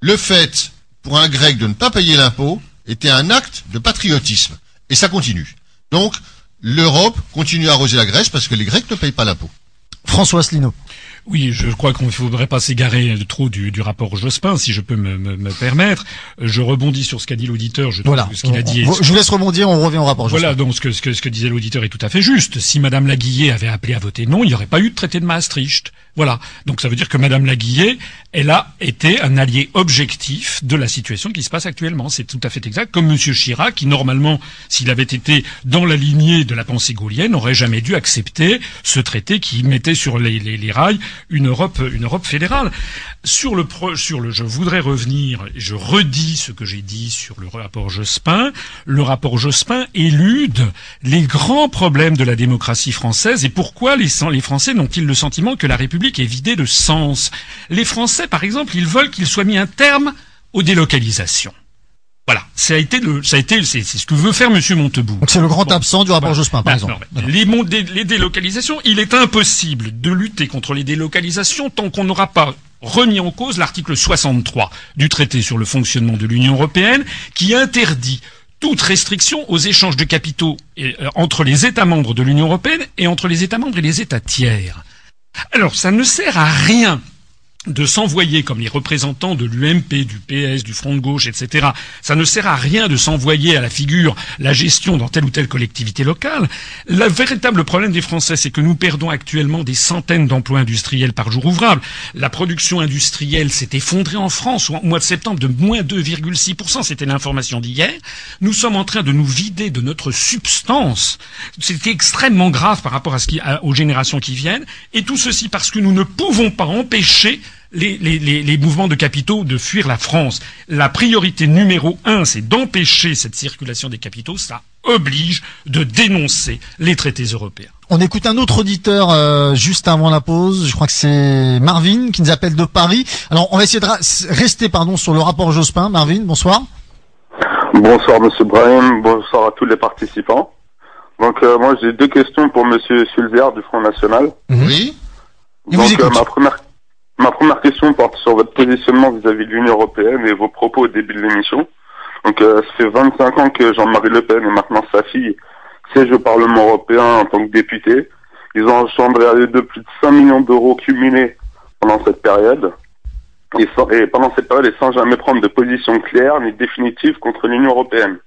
le fait pour un Grec de ne pas payer l'impôt était un acte de patriotisme. Et ça continue. Donc, l'Europe continue à arroser la Grèce parce que les Grecs ne payent pas l'impôt. François Asselineau. Oui, je crois qu'on ne faudrait pas s'égarer trop du, du rapport Jospin, si je peux me, me- me permettre. Je rebondis sur ce qu'a dit l'auditeur. Je Voilà. ce qu'il a dit. Je vous laisse rebondir, on revient au rapport Jospin. Voilà, donc ce que, ce, que, ce que disait l'auditeur est tout à fait juste. Si Madame Laguillet avait appelé à voter non, il n'y aurait pas eu de traité de Maastricht. Voilà. Donc ça veut dire que Madame Laguillet, elle a été un allié objectif de la situation qui se passe actuellement. C'est tout à fait exact. Comme Monsieur Chirac, qui normalement, s'il avait été dans la lignée de la pensée gaulienne, n'aurait jamais dû accepter ce traité qui mettait sur les, les, les rails une Europe, une Europe fédérale. Sur le, sur le, je voudrais revenir, je redis ce que j'ai dit sur le rapport Jospin. Le rapport Jospin élude les grands problèmes de la démocratie française et pourquoi les, les Français n'ont-ils le sentiment que la République est vidée de sens? Les Français, par exemple, ils veulent qu'il soit mis un terme aux délocalisations. Voilà, ça a été le, ça a été, c'est c'est ce que veut faire Monsieur Montebourg. Donc c'est le grand absent du rapport Voilà. Jospin, par Bah, exemple. les, mon- dé- les délocalisations, il est impossible de lutter contre les délocalisations tant qu'on n'aura pas remis en cause l'article 63 du traité sur le fonctionnement de l'Union européenne qui interdit toute restriction aux échanges de capitaux et, euh, entre les États membres de l'Union européenne et entre les États membres et les États tiers. Alors, ça ne sert à rien de s'envoyer comme les représentants de l'UMP, du PS, du Front de gauche, etc. Ça ne sert à rien de s'envoyer à la figure la gestion dans telle ou telle collectivité locale. Le véritable problème des Français, c'est que nous perdons actuellement des centaines d'emplois industriels par jour ouvrable. La production industrielle s'est effondrée en France au mois de septembre de moins 2,6%. C'était l'information d'hier. Nous sommes en train de nous vider de notre substance. C'est extrêmement grave par rapport à ce qui, aux générations qui viennent. Et tout ceci parce que nous ne pouvons pas empêcher les, les, les, les mouvements de capitaux de fuir la France. La priorité numéro un, c'est d'empêcher cette circulation des capitaux. Ça oblige de dénoncer les traités européens. On écoute un autre auditeur euh, juste avant la pause. Je crois que c'est Marvin qui nous appelle de Paris. Alors on va essayer de rester pardon sur le rapport Jospin. Marvin, bonsoir. Bonsoir Monsieur Brahim, bonsoir à tous les participants. Donc euh, moi j'ai deux questions pour Monsieur Sulzer du Front National. Oui. Il vous Donc euh, ma première ma première question porte sur votre positionnement vis-à-vis de l'Union européenne et vos propos au début de l'émission. Donc euh, ça fait 25 ans que Jean-Marie Le Pen et maintenant sa fille siègent au Parlement européen en tant que député. Ils ont engendré à eux deux plus de 5 millions d'euros cumulés pendant cette période. Et, sans- et pendant cette période, et sans jamais prendre de position claire ni définitive contre l'Union européenne.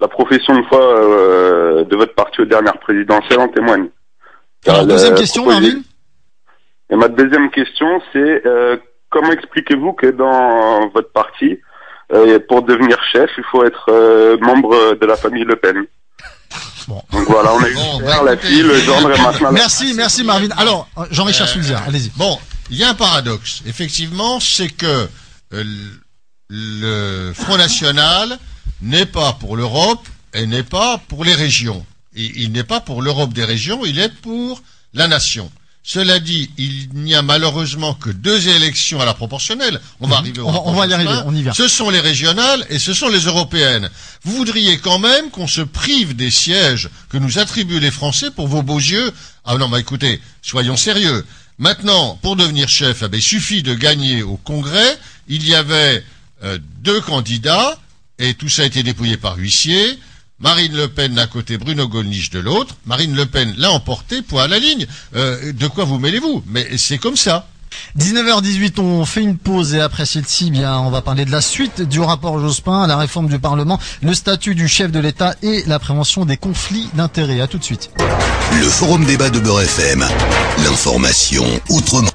La profession de foi euh, de votre parti aux dernières présidentielles en témoigne. Alors, deuxième euh, question, Marvin. Et ma deuxième question, c'est euh, comment expliquez-vous que dans votre parti, euh, pour devenir chef, il faut être euh, membre de la famille Le Pen? Bon. Donc voilà, on a eu Bon, bah, la fille, le gendre et maintenant la- Merci, merci Marvin. Alors euh, Jean-Richard Sulzer, allez-y. Bon, il y a un paradoxe. Effectivement, c'est que euh, le Front National n'est pas pour l'Europe et n'est pas pour les régions. Il n'est pas pour l'Europe des régions, il est pour la nation. Cela dit, il n'y a malheureusement que deux élections à la proportionnelle. On va Mhm. arriver au On va- rapport on va y arriver, on y vient. Ce sont les régionales et ce sont les européennes. Vous voudriez quand même qu'on se prive des sièges que nous attribuent les Français pour vos beaux yeux Ah non, bah écoutez, soyons sérieux. Maintenant, pour devenir chef, eh ben, il suffit de gagner au Congrès. Il y avait euh, deux candidats et tout ça a été dépouillé par huissier. Marine Le Pen d'un côté, Bruno Gollnisch de l'autre. Marine Le Pen l'a emporté, point à la ligne. Euh, de quoi vous mêlez-vous? Mais c'est comme ça. 19h18, on fait une pause et après celle-ci, bien, on va parler de la suite du rapport Jospin, la réforme du Parlement, le statut du chef de l'État et la prévention des conflits d'intérêts. À tout de suite. Le forum débat de Beurre FM. L'information autrement.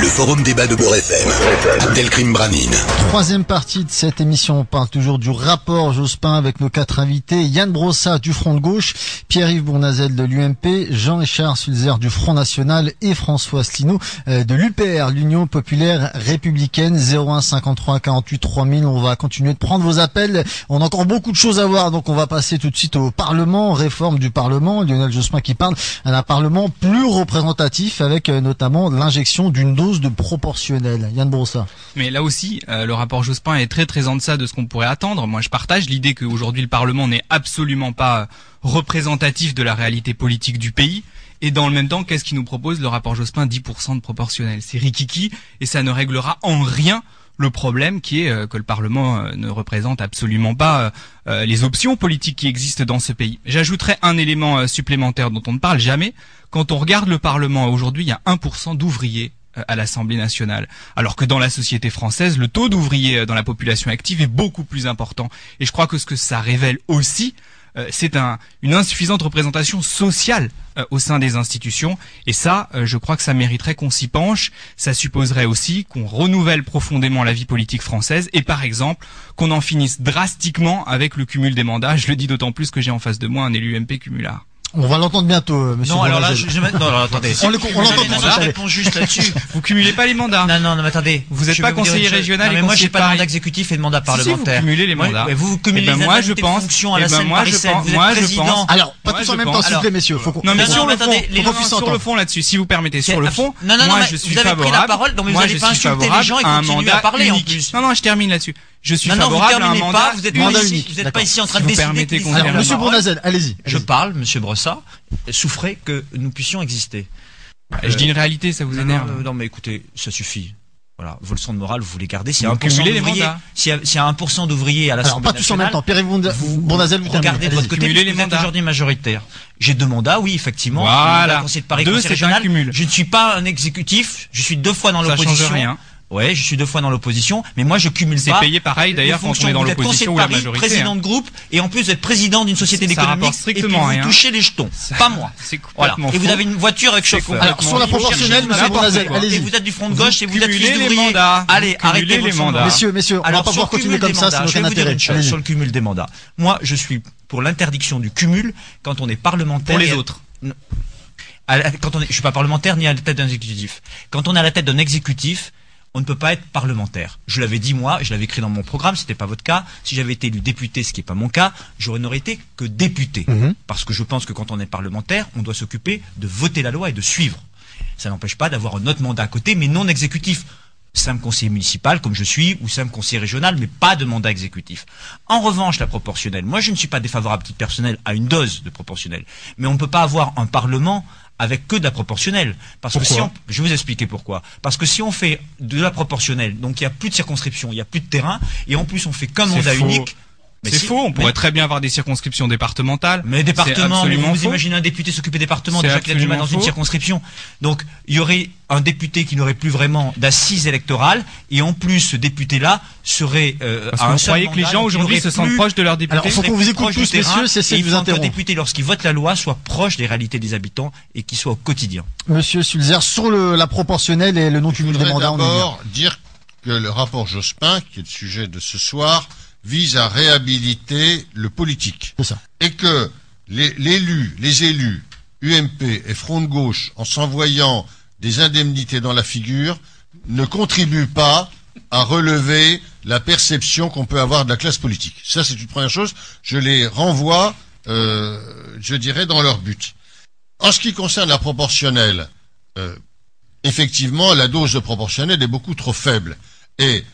Le forum débat de Beurre FM. Delcrime Branine. Troisième partie de cette émission, on parle toujours du rapport Jospin avec nos quatre invités. Yann Brossat du Front de Gauche, Pierre-Yves Bournazel de l'UMP, Jean-Richard Sulzer du Front National et François Asselineau euh, de l'UPR, l'Union Populaire Républicaine 01 53 48 3000. On va continuer de prendre vos appels. On a encore beaucoup de choses à voir, donc on va passer tout de suite au Parlement, réforme du Parlement. Lionel Jospin qui parle d'un Parlement plus représentatif avec euh, notamment l'injection d'une dose de proportionnel. Yann Brossat. Mais là aussi, euh, le rapport Jospin est très très en deçà de ce qu'on pourrait attendre. Moi, je partage l'idée qu'aujourd'hui le Parlement n'est absolument pas représentatif de la réalité politique du pays. Et dans le même temps, qu'est-ce qu'il nous propose le rapport Jospin 10% de proportionnel. C'est rikiki et ça ne réglera en rien le problème qui est euh, que le Parlement euh, ne représente absolument pas les options politiques qui existent dans ce pays. J'ajouterai un élément supplémentaire dont on ne parle jamais. Quand on regarde le Parlement aujourd'hui, il y a 1% d'ouvriers à l'Assemblée nationale. Alors que dans la société française, le taux d'ouvriers euh, dans la population active est beaucoup plus important. Et je crois que ce que ça révèle aussi, euh, c'est un, une insuffisante représentation sociale euh, au sein des institutions. Et ça, euh, je crois que ça mériterait qu'on s'y penche. Ça supposerait aussi qu'on renouvelle profondément la vie politique française et par exemple qu'on en finisse drastiquement avec le cumul des mandats. Je le dis d'autant plus que j'ai en face de moi un élu MP cumulard. On va l'entendre bientôt, euh, monsieur. Non, alors là, je, je, non, alors attendez. On le- on l'entend tous, juste là-dessus. *laughs* Vous cumulez pas les mandats. Non, non, non, mais attendez. Vous êtes Je pas vous conseiller régional Non, et mais moi, j'ai pas de mandat exécutif et de mandat si, vous parlementaire. cumulez les Ouais, mandats. ouais, vous Eh cumulez ben les moi, je pense- fonction à eh la ben scène moi, je pense- Vous moi, je pense- Alors, pas tous en même temps, s'il vous plaît, messieurs. Faut qu'on- Non mais sur le mais attendez, fond, sur le fond là-dessus, si vous permettez, sur le fond, non, non, non, moi mais je suis vous avez pris la favorable. parole, donc vous je pas insulté les favorable gens et mandat à parler, en unique. plus. Non non, je termine là-dessus. Je suis Non, non, vous favorable à un terminez mandat pas, vous êtes pas Mandat ici, unique, vous n'êtes d'accord. pas ici en train Si de vous décider. permettez qu'on vous la monsieur. Bournazel, allez-y. Je parle, monsieur Brossat, souffrez que nous puissions exister. Je dis une réalité, ça vous Non, énerve. non, non, mais écoutez, ça suffit. Voilà, vos leçons de morale, vous voulez garder. S'il y a Vous 1% cumulez les d'ouvriers, s'il y a, s'il y a 1% d'ouvriers à Alors, l'Assemblée pas tous en même nationale, temps. Bourna- vous Bournazel, vous terminez. regardez de votre côté, les vous êtes mandats. aujourd'hui majoritaire. J'ai deux mandats, oui, effectivement. Voilà. Conseiller de Paris, Deux, c'est un régional. cumul. Je ne suis pas un exécutif, je suis deux fois dans Ça change l'opposition. rien. Ouais, je suis deux fois dans l'opposition, mais moi je cumule C'est pas. payé pareil, d'ailleurs, quand on est dans Vous êtes l'opposition conseiller ou la Paris, majorité, président hein. de groupe, et en plus vous êtes président d'une société d'économie, et puis vous rien. touchez les jetons. Pas moi. C'est Voilà. Et vous avez une voiture avec C'est chauffeur. Alors, sur la proportionnelle, monsieur Bournazel, allez-y. Et vous êtes du front de gauche et vous êtes fils d'ouvrier. mandats. Allez, arrêtez les mandats. Messieurs, messieurs, on va Alors, pas sur pouvoir continuer cumul comme ça, ça n'a je vais aucun vous dire intérêt. une chose Allez-y. sur le cumul des mandats. Moi, je suis pour l'interdiction du cumul quand on est parlementaire. Pour les autres. Quand on est, je suis pas parlementaire ni à la tête d'un exécutif. Quand on est à la tête d'un exécutif, on ne peut pas être parlementaire. Je l'avais dit moi, je l'avais écrit dans mon programme, c'était pas votre cas. Si j'avais été élu député, ce qui est pas mon cas, j'aurais n'aurais été que député. Mhm. Parce que je pense que quand on est parlementaire, on doit s'occuper de voter la loi et de suivre. Ça n'empêche pas d'avoir un autre mandat à côté, mais non exécutif. Simple conseiller municipal, comme je suis, ou simple conseiller régional, mais pas de mandat exécutif. En revanche, la proportionnelle. Moi, je ne suis pas défavorable à titre personnel à une dose de proportionnelle. Mais on ne peut pas avoir un parlement avec que de la proportionnelle. Parce que si on, je vais vous expliquer pourquoi. Parce que si on fait de la proportionnelle, donc il n'y a plus de circonscription, il n'y a plus de terrain, et en plus on fait qu'un C'est mandat faux. unique. Mais C'est si- faux, on mais- pourrait très bien avoir des circonscriptions départementales. mais département, mais vous imaginez un député s'occuper des départements, C'est déjà qu'il a du mal dans une circonscription. Donc, il y aurait un député qui n'aurait plus vraiment d'assises électorales, et en plus, ce député-là serait, euh, Parce à que un vous seul croyez que les gens aujourd'hui se sentent plus- proches de leurs députés Alors, faut qu'on vous écoute tous, messieurs, c'est- il vous faut qu'un interrompre. député, lorsqu'il vote la loi, soit proche des réalités des habitants et qu'il soit au quotidien. Monsieur Sulzer, sur le, la proportionnelle et le Je non-cumul des voudrais mandats, d'abord dire que le rapport Jospin, qui est le sujet de ce soir, vise à réhabiliter le politique. C'est ça. Et que les- l'élu, les élus, UMP et Front de Gauche, en s'envoyant des indemnités dans la figure, ne contribuent pas à relever la perception qu'on peut avoir de la classe politique. Ça, c'est une première chose. Je les renvoie, euh, je dirais, dans leur but. En ce qui concerne la proportionnelle, euh, effectivement, la dose de proportionnelle est beaucoup trop faible. Et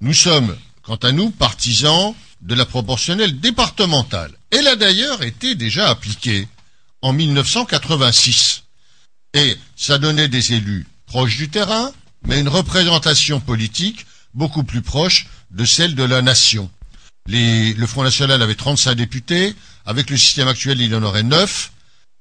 nous sommes, quant à nous, partisans de la proportionnelle départementale. Elle a d'ailleurs été déjà appliquée en 1986. Et ça donnait des élus proches du terrain, mais une représentation politique beaucoup plus proche de celle de la nation. Le Front National avait 35 députés, avec le système actuel il en aurait 9,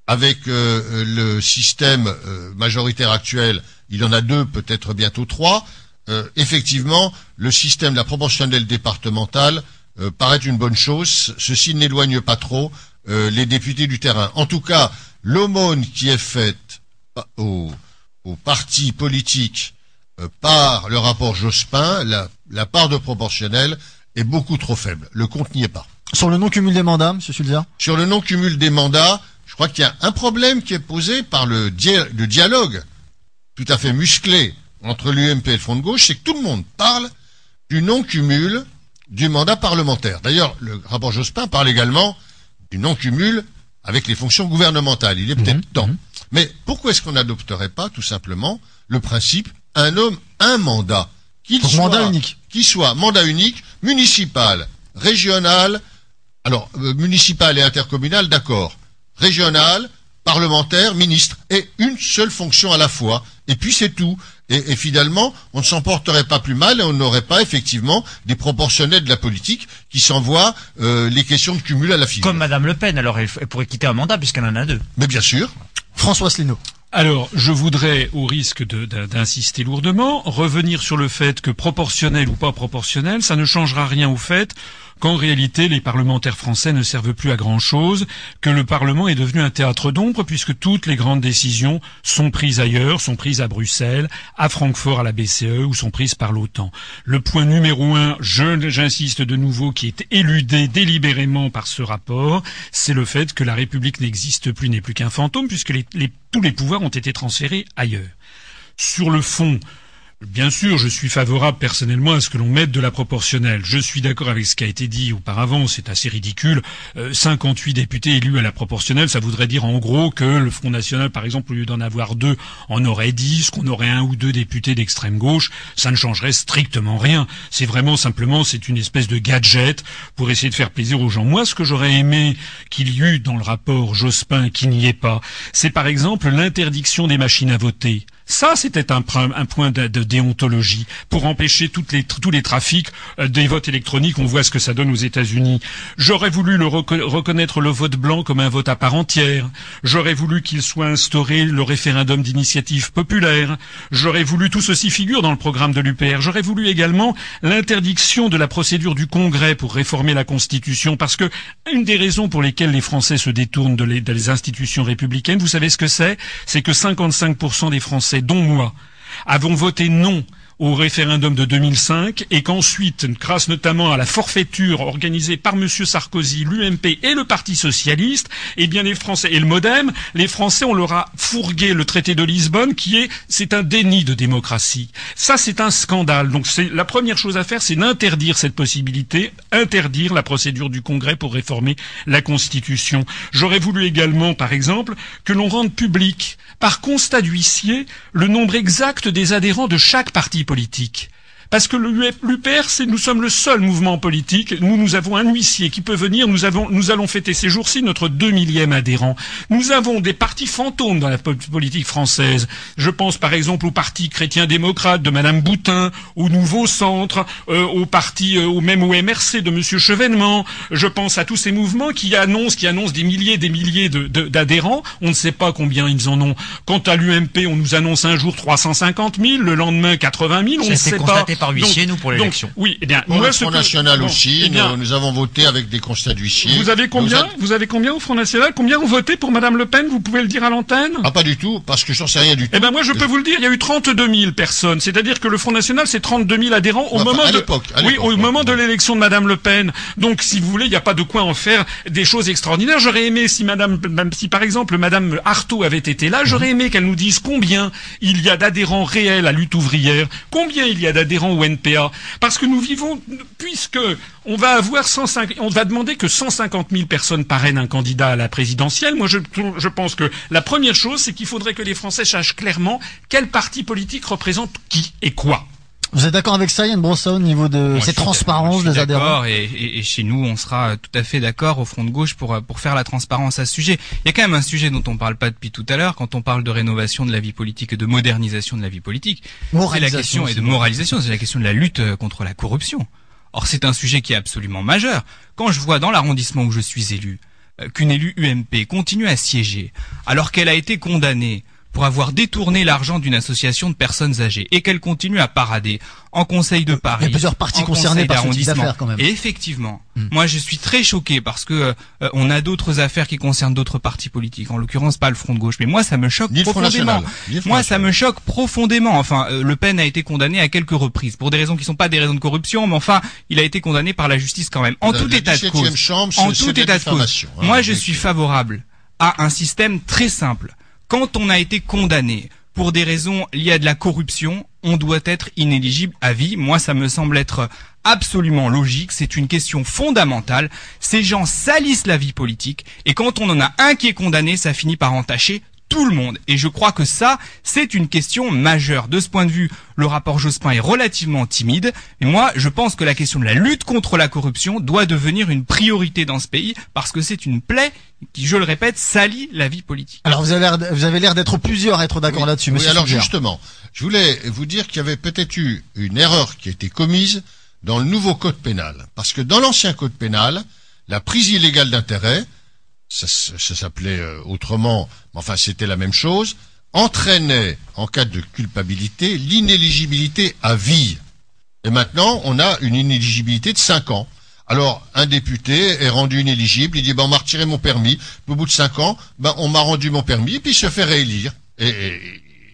avec euh, le système euh, majoritaire actuel il en a deux, peut-être bientôt trois. Euh, effectivement, le système de la proportionnelle départementale euh, paraît une bonne chose. Ceci n'éloigne pas trop euh, les députés du terrain. En tout cas, l'aumône qui est faite aux, aux partis politiques euh, par le rapport Jospin, la, la part de proportionnelle est beaucoup trop faible. Le compte n'y est pas. Sur le non-cumul des mandats, monsieur Sulzer? Sur le non-cumul des mandats, je crois qu'il y a un problème qui est posé par le, dia- le dialogue tout à fait musclé entre l'UMP et le Front de gauche, c'est que tout le monde parle du non-cumul du mandat parlementaire. D'ailleurs, le rapport Jospin parle également du non-cumul avec les fonctions gouvernementales. Il est peut-être temps. Mais pourquoi est-ce qu'on n'adopterait pas tout simplement le principe un homme, un mandat qu'il soit, mandat unique. Soit mandat unique, municipal, régional, alors euh, municipal et intercommunal, d'accord. Régional, parlementaire, ministre, et une seule fonction à la fois. Et puis c'est tout. Et, et finalement, on ne s'en porterait pas plus mal et on n'aurait pas effectivement des proportionnels de la politique qui s'envoient euh, les questions de cumul à la figure. Comme Madame Le Pen, alors elle, elle pourrait quitter un mandat puisqu'elle en a deux. Mais bien sûr. François Asselineau. Alors, je voudrais, au risque d'insister lourdement, revenir sur le fait que proportionnel ou pas proportionnel, ça ne changera rien au fait qu'en réalité, les parlementaires français ne servent plus à grand-chose, que le Parlement est devenu un théâtre d'ombre, puisque toutes les grandes décisions sont prises ailleurs, sont prises à Bruxelles, à Francfort, à la BCE, ou sont prises par l'OTAN. Le point numéro un, je- j'insiste de nouveau, qui est éludé délibérément par ce rapport, c'est le fait que la République n'existe plus, n'est plus qu'un fantôme, puisque tous les pouvoirs ont été transférés ailleurs. Sur le fond, Bien sûr, je suis favorable personnellement à ce que l'on mette de la proportionnelle. Je suis d'accord avec ce qui a été dit auparavant, c'est assez ridicule. Euh, 58 députés élus à la proportionnelle, ça voudrait dire en gros que le Front National, par exemple, au lieu d'en avoir deux, en aurait dix, qu'on aurait un ou deux députés d'extrême gauche. Ça ne changerait strictement rien. C'est vraiment simplement, c'est une espèce de gadget pour essayer de faire plaisir aux gens. Moi, ce que j'aurais aimé qu'il y eût dans le rapport Jospin, qui n'y est pas, c'est par exemple l'interdiction des machines à voter. Ça, c'était un, point de, déontologie pour empêcher tous les trafics euh, des votes électroniques. On voit ce que ça donne aux États-Unis. J'aurais voulu reconnaître le vote blanc comme un vote à part entière. J'aurais voulu qu'il soit instauré le référendum d'initiative populaire. J'aurais voulu tout ceci figure dans le programme de l'UPR. J'aurais voulu également l'interdiction de la procédure du Congrès pour réformer la Constitution, parce que une des raisons pour lesquelles les Français se détournent de les, des institutions républicaines, vous savez ce que c'est? C'est que 55% des Français, dont moi, avons voté non au référendum de 2005 et qu'ensuite, grâce notamment à la forfaiture organisée par M. Sarkozy, l'UMP et le Parti socialiste, eh bien les Français et le MoDem, les Français on leur a fourgué le traité de Lisbonne qui est c'est un déni de démocratie. Ça c'est un scandale. Donc c'est la première chose à faire, c'est d'interdire cette possibilité, interdire la procédure du Congrès pour réformer la Constitution. J'aurais voulu également, par exemple, que l'on rende public par constat d'huissier le nombre exact des adhérents de chaque parti politique. Parce que l'UPR, c'est nous sommes le seul mouvement politique. Nous, nous avons un huissier qui peut venir. Nous avons, nous allons fêter ces jours-ci notre deux millième adhérent. Nous avons des partis fantômes dans la po- politique française. Je pense par exemple au parti chrétien-démocrate de Madame Boutin, au Nouveau Centre, euh, au parti, euh, au même au MRC de Monsieur Chevènement. Je pense à tous ces mouvements qui annoncent, qui annoncent des milliers, des milliers de- de- d'adhérents. On ne sait pas combien ils en ont. Quant à l'UMP, on nous annonce un jour 350 000, le lendemain 80 000. On ne sait pas. Par huissier, Donc- nous, pour l'élection. Oui, eh bien, Pour moi, le Front que- National bon, aussi, eh bien, nous, nous avons voté avec des constats d'huissier. vous avez combien Nous Vous avez combien au Front National? Combien ont voté pour Madame Le Pen? Vous pouvez le dire à l'antenne? Ah, pas du tout, parce que j'en sais rien du tout. Eh ben moi je peux vous le dire, il y a eu 32 000 personnes. C'est-à-dire que le Front National c'est 32 000 adhérents au Enfin, moment à de l'époque, à oui au ouais. moment de l'élection de Madame Le Pen. Donc si vous voulez, il n'y a pas de quoi en faire des choses extraordinaires. J'aurais aimé si Madame, même si par exemple Madame Artaud avait été là, j'aurais aimé qu'elle nous dise combien il y a d'adhérents réels à lutte ouvrière, combien il y a d'adhérents gens au NPA Parce que nous vivons, puisque on va avoir 105, on va demander que 150 000 personnes parrainent un candidat à la présidentielle. Moi, je, je pense que la première chose, c'est qu'il faudrait que les Français sachent clairement quel parti politique représente qui et quoi. Vous êtes d'accord avec ça, Yann Brossa, au niveau de cette transparence des adhérents et, et, et, chez nous, on sera tout à fait d'accord au front de gauche pour pour faire la transparence à ce sujet. Il y a quand même un sujet dont on parle pas depuis tout à l'heure quand on parle de rénovation de la vie politique et de modernisation de la vie politique. C'est la question et de moralisation, c'est la question de la lutte euh, contre la corruption. Or, c'est un sujet qui est absolument majeur. Quand je vois dans l'arrondissement où je suis élu euh, qu'une élue UMP continue à siéger alors qu'elle a été condamnée pour avoir détourné l'argent d'une association de personnes âgées et qu'elle continue à parader en Conseil de Paris. Il y a plusieurs parties concernées par ce type d'affaires quand même. Et effectivement, hmm. moi je suis très choqué parce que euh, on a d'autres affaires qui concernent d'autres partis politiques, en l'occurrence pas le Front de gauche, mais moi ça me choque profondément. Moi ça me choque profondément. Enfin, euh, Le Pen a été condamné à quelques reprises pour des raisons qui sont pas des raisons de corruption, mais enfin il a été condamné par la justice quand même. En tout état de cause. en tout état de cause. Hein, moi je suis favorable à un système très simple quand on a été condamné pour des raisons liées à de la corruption, on doit être inéligible à vie. Moi, ça me semble être absolument logique. C'est une question fondamentale. Ces gens salissent la vie politique. Et quand on en a un qui est condamné, ça finit par entacher tout le monde. Et je crois que ça, c'est une question majeure. De ce point de vue, le rapport Jospin est relativement timide. Mais moi, je pense que la question de la lutte contre la corruption doit devenir une priorité dans ce pays parce que c'est une plaie qui, je le répète, salit la vie politique. Alors vous avez l'air, vous avez l'air d'être plusieurs à être d'accord là-dessus. Oui, alors justement, je voulais vous dire qu'il y avait peut-être eu une erreur qui a été commise dans le nouveau code pénal. Parce que dans l'ancien code pénal, la prise illégale d'intérêt, ça, s'appelait euh, autrement, mais enfin c'était la même chose, entraînait en cas de culpabilité l'inéligibilité à vie. Et maintenant, on a une inéligibilité de 5 ans. Alors, un député est rendu inéligible, il dit, ben, on m'a retiré mon permis, au bout de 5 ans, ben, on m'a rendu mon permis, et puis il se fait réélire. Et,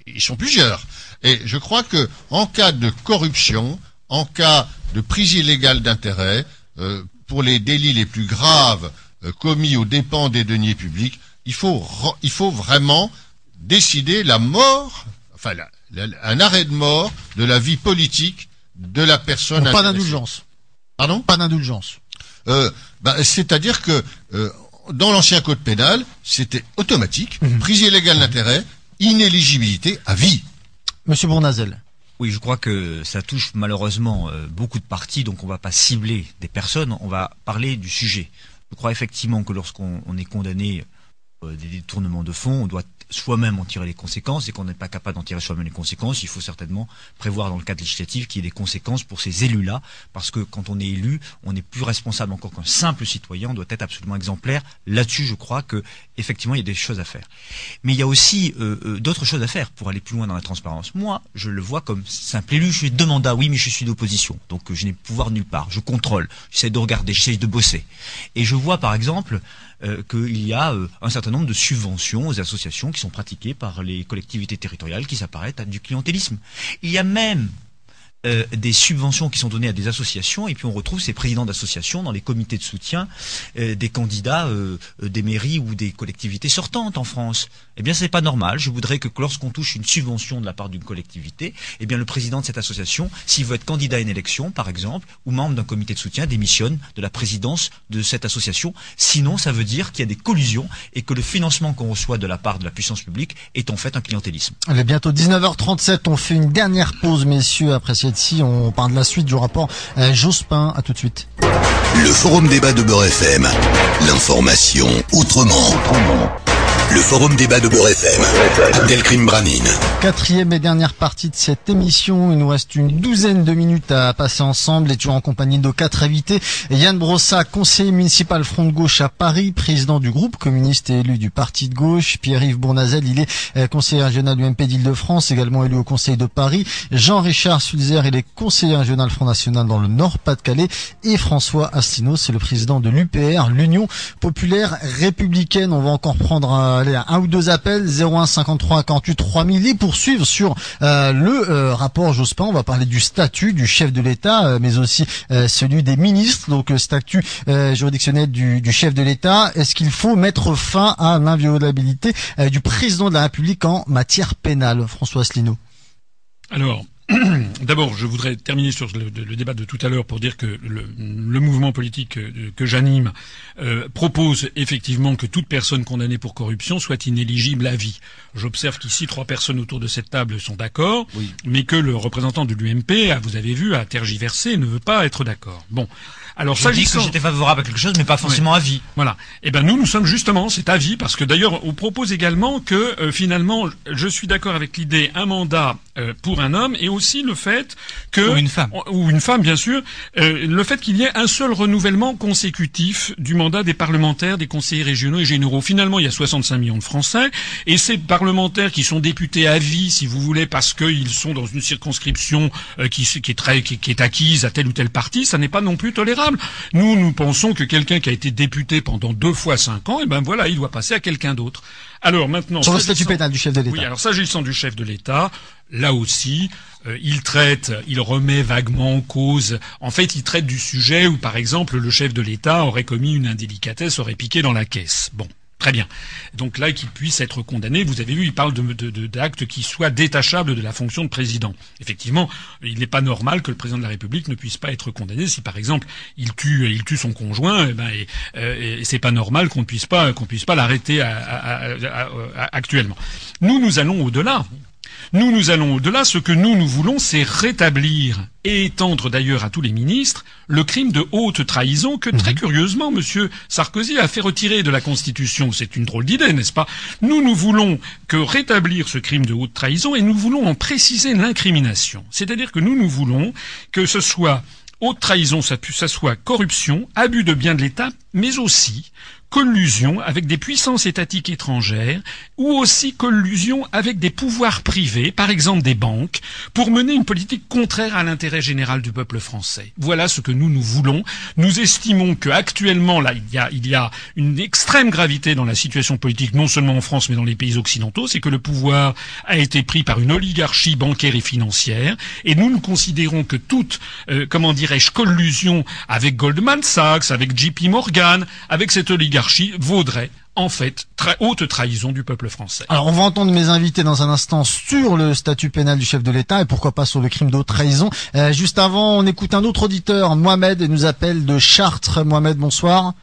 ils sont plusieurs. Et je crois que, en cas de corruption, en cas de prise illégale d'intérêt, euh, pour les délits les plus graves commis aux dépens des deniers publics, il faut, il faut vraiment décider la mort, enfin un arrêt de mort de la vie politique de la personne. pas d'indulgence. Pardon? Pas d'indulgence. Euh, bah, C'est-à-dire que euh, dans l'ancien code pénal, c'était automatique, mhm. prise illégale d'intérêt, inéligibilité à vie. Monsieur Bournazel. Oui, je crois que ça touche malheureusement euh, beaucoup de parties, donc on ne va pas cibler des personnes, on va parler du sujet. Je crois effectivement que lorsqu'on est condamné euh, des détournements de fonds, on doit soi-même en tirer les conséquences et qu'on n'est pas capable d'en tirer soi-même les conséquences, il faut certainement prévoir dans le cadre législatif qu'il y ait des conséquences pour ces élus-là, parce que quand on est élu, on n'est plus responsable encore qu'un simple citoyen, on doit être absolument exemplaire. Là-dessus, je crois que effectivement, il y a des choses à faire. Mais il y a aussi euh, euh, d'autres choses à faire pour aller plus loin dans la transparence. Moi, je le vois comme simple élu, je suis deux mandats, oui, mais je suis d'opposition, donc je n'ai pouvoir nulle part. Je contrôle, j'essaie de regarder, j'essaie de bosser. Et je vois par exemple euh, qu'il y a euh, un certain nombre de subventions aux associations qui sont pratiquées par les collectivités territoriales qui s'apparentent à du clientélisme. Il y a même euh, des subventions qui sont données à des associations et puis on retrouve ces présidents d'associations dans les comités de soutien euh, des candidats euh, des mairies ou des collectivités sortantes en France. Eh bien, c'est pas normal. Je voudrais que lorsqu'on touche une subvention de la part d'une collectivité, eh bien, le président de cette association, s'il veut être candidat à une élection, par exemple, ou membre d'un comité de soutien, démissionne de la présidence de cette association. Sinon, ça veut dire qu'il y a des collusions et que le financement qu'on reçoit de la part de la puissance publique est en fait un clientélisme. Allez, bientôt 19h37. On fait une dernière pause, messieurs, après si on parle de la suite du rapport euh, Jospin. À tout de suite. Le forum débat de Beurre FM. L'information autrement. Le forum débat de Beurre FM. Delcrime Branine. Quatrième et dernière partie de cette émission. Il nous reste une douzaine de minutes à passer ensemble et toujours en compagnie de quatre invités. Yann Brossa, conseiller municipal Front de Gauche à Paris, président du groupe communiste et élu du Parti de Gauche. Pierre-Yves Bournazel, il est euh, conseiller régional du MP d'Île-de-France, également élu au Conseil de Paris. Jean-Richard Sulzer, il est conseiller régional Front National dans le Nord-Pas-de-Calais. Et François Asselineau, c'est le président de l'UPR, l'Union Populaire Républicaine. On va encore prendre un aller à un ou deux appels 01 53 48 3000 et poursuivre sur euh, le euh, rapport Jospin. On va parler du statut du chef de l'État, euh, mais aussi celui des ministres. Donc statut juridictionnel du, du, chef de l'État. Est-ce qu'il faut mettre fin à l'inviolabilité du président de la République en matière pénale, François Asselineau Alors, *clears throat* D'abord, je voudrais terminer sur le, le, débat de tout à l'heure pour dire que le, le mouvement politique euh, que j'anime euh, propose effectivement que toute personne condamnée pour corruption soit inéligible à vie. J'observe qu'ici trois personnes autour de cette table sont d'accord, mais que le représentant de l'UMP, ah, vous avez vu, a tergiversé et ne veut pas être d'accord. Bon. Alors, je dis que j'étais favorable à quelque chose, mais pas forcément à vie. Voilà. Eh ben nous, nous sommes justement cet avis parce que d'ailleurs, on propose également que euh, finalement, je suis d'accord avec l'idée un mandat euh, pour un homme et aussi le fait que ou une femme ou une femme bien sûr, euh, le fait qu'il y ait un seul renouvellement consécutif du mandat des parlementaires, des conseillers régionaux et généraux. Finalement, il y a 65 millions de Français et ces parlementaires qui sont députés à vie, si vous voulez, parce qu'ils sont dans une circonscription qui, qui, est très qui, qui est acquise à tel ou tel parti, ça n'est pas non plus tolérable. Nous, nous pensons que quelqu'un qui a été député pendant deux fois cinq ans, eh ben voilà, il doit passer à quelqu'un d'autre. Alors maintenant, sur le statut pénal du chef de l'État. Oui, alors s'agissant du chef de l'État, là aussi, euh, il traite, il remet vaguement en cause. En fait, il traite du sujet où, par exemple, le chef de l'État aurait commis une indélicatesse, aurait piqué dans la caisse. Bon. Très bien. Donc là, qu'il puisse être condamné, vous avez vu, il parle d'actes qui soient détachables de la fonction de président. Effectivement, il n'est pas normal que le président de la République ne puisse pas être condamné si, par exemple, il tue, il tue son conjoint. Eh ben, euh, c'est pas normal qu'on ne puisse pas, qu'on puisse pas l'arrêter actuellement. Nous, nous allons au-delà. Nous, nous allons au-delà. Ce que nous, nous voulons, c'est rétablir et étendre d'ailleurs à tous les ministres le crime de haute trahison que très mhm. curieusement M. Sarkozy a fait retirer de la Constitution. C'est une drôle d'idée, n'est-ce pas? Nous, nous voulons que rétablir ce crime de haute trahison et nous voulons en préciser l'incrimination. C'est-à-dire que nous, nous voulons que ce soit haute trahison, ça, ça soit corruption, abus de biens de l'État, mais aussi collusion avec des puissances étatiques étrangères ou aussi collusion avec des pouvoirs privés, par exemple des banques, pour mener une politique contraire à l'intérêt général du peuple français. Voilà ce que nous nous voulons. Nous estimons qu'actuellement, là, il y, a, il y a une extrême gravité dans la situation politique, non seulement en France, mais dans les pays occidentaux, c'est que le pouvoir a été pris par une oligarchie bancaire et financière, et nous nous considérons que toute, euh, comment dirais-je, collusion avec Goldman Sachs, avec JP Morgan, avec cette oligarchie vaudrait en fait très haute trahison du peuple français. Alors on va entendre mes invités dans un instant sur le statut pénal du chef de l'État et pourquoi pas sur le crime de trahison. Euh, juste avant, on écoute un autre auditeur, Mohamed, nous appelle de Chartres. Mohamed, bonsoir.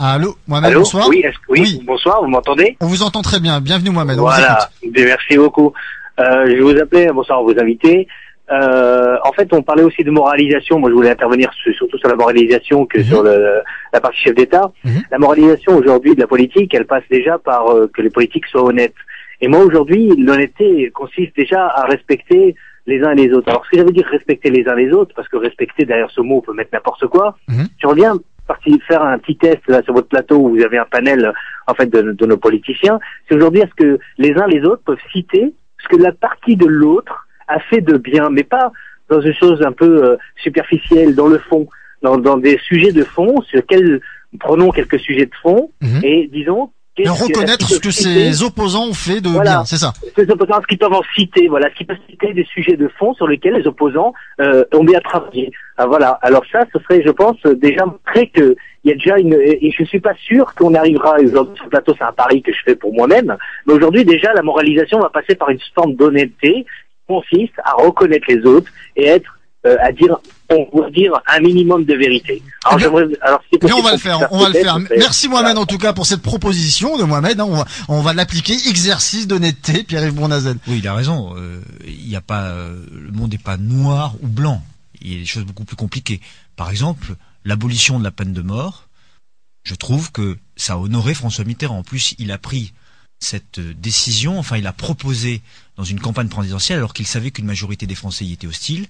Allô, Mohamed, bonsoir. Oui, oui, bonsoir, vous m'entendez? On vous entend très bien. Bienvenue Mohamed. Voilà, merci beaucoup. Euh, je vous appelais, bonsoir vos invités. Euh, en fait, on parlait aussi de moralisation. Moi, je voulais intervenir surtout sur la moralisation que sur mhm. le, la partie chef d'État. Mhm. La moralisation aujourd'hui de la politique, elle passe déjà par euh, que les politiques soient honnêtes. Et moi, aujourd'hui, l'honnêteté consiste déjà à respecter les uns et les autres. Alors, ce que veut dire respecter les uns les autres, parce que respecter derrière ce mot, on peut mettre n'importe quoi. Mhm. Je reviens faire un petit test là sur votre plateau où vous avez un panel en fait de, de nos politiciens. C'est aujourd'hui est-ce que les uns les autres peuvent citer ce que la partie de l'autre a fait de bien, mais pas dans une chose un peu euh, superficielle, dans le fond, dans, dans, des sujets de fond sur lesquels prenons quelques sujets de fond mhm. et disons et reconnaître ce que ses opposants ont fait de bien, c'est ça. Ces opposants, ce qu'ils peuvent en citer, voilà, ce qu'ils peuvent citer des sujets de fond sur lesquels les opposants euh, ont bien travaillé. Ah, voilà. Alors ça, ce serait, je pense, déjà très que il y a déjà une, et je suis pas sûr qu'on arrivera aujourd'hui sur le plateau, c'est un pari que je fais pour moi-même, mais aujourd'hui déjà la moralisation va passer par une forme d'honnêteté consiste à reconnaître les autres et être euh, à dire on va dire un minimum de vérité. Alors, j'aimerais, alors si on va le faire, on va le faire. Merci Mohamed en tout cas pour cette proposition de Mohamed. Hein, on va, on va l'appliquer. Exercice d'honnêteté, Pierre-Yves Bournazel. Oui, il a raison. Euh, il n'y a pas, euh, le monde n'est pas noir ou blanc. Il y a des choses beaucoup plus compliquées. Par exemple, l'abolition de la peine de mort. Je trouve que ça a honoré François Mitterrand. En plus, il a pris cette décision, enfin il a proposé dans une campagne présidentielle alors qu'il savait qu'une majorité des Français y étaient hostiles.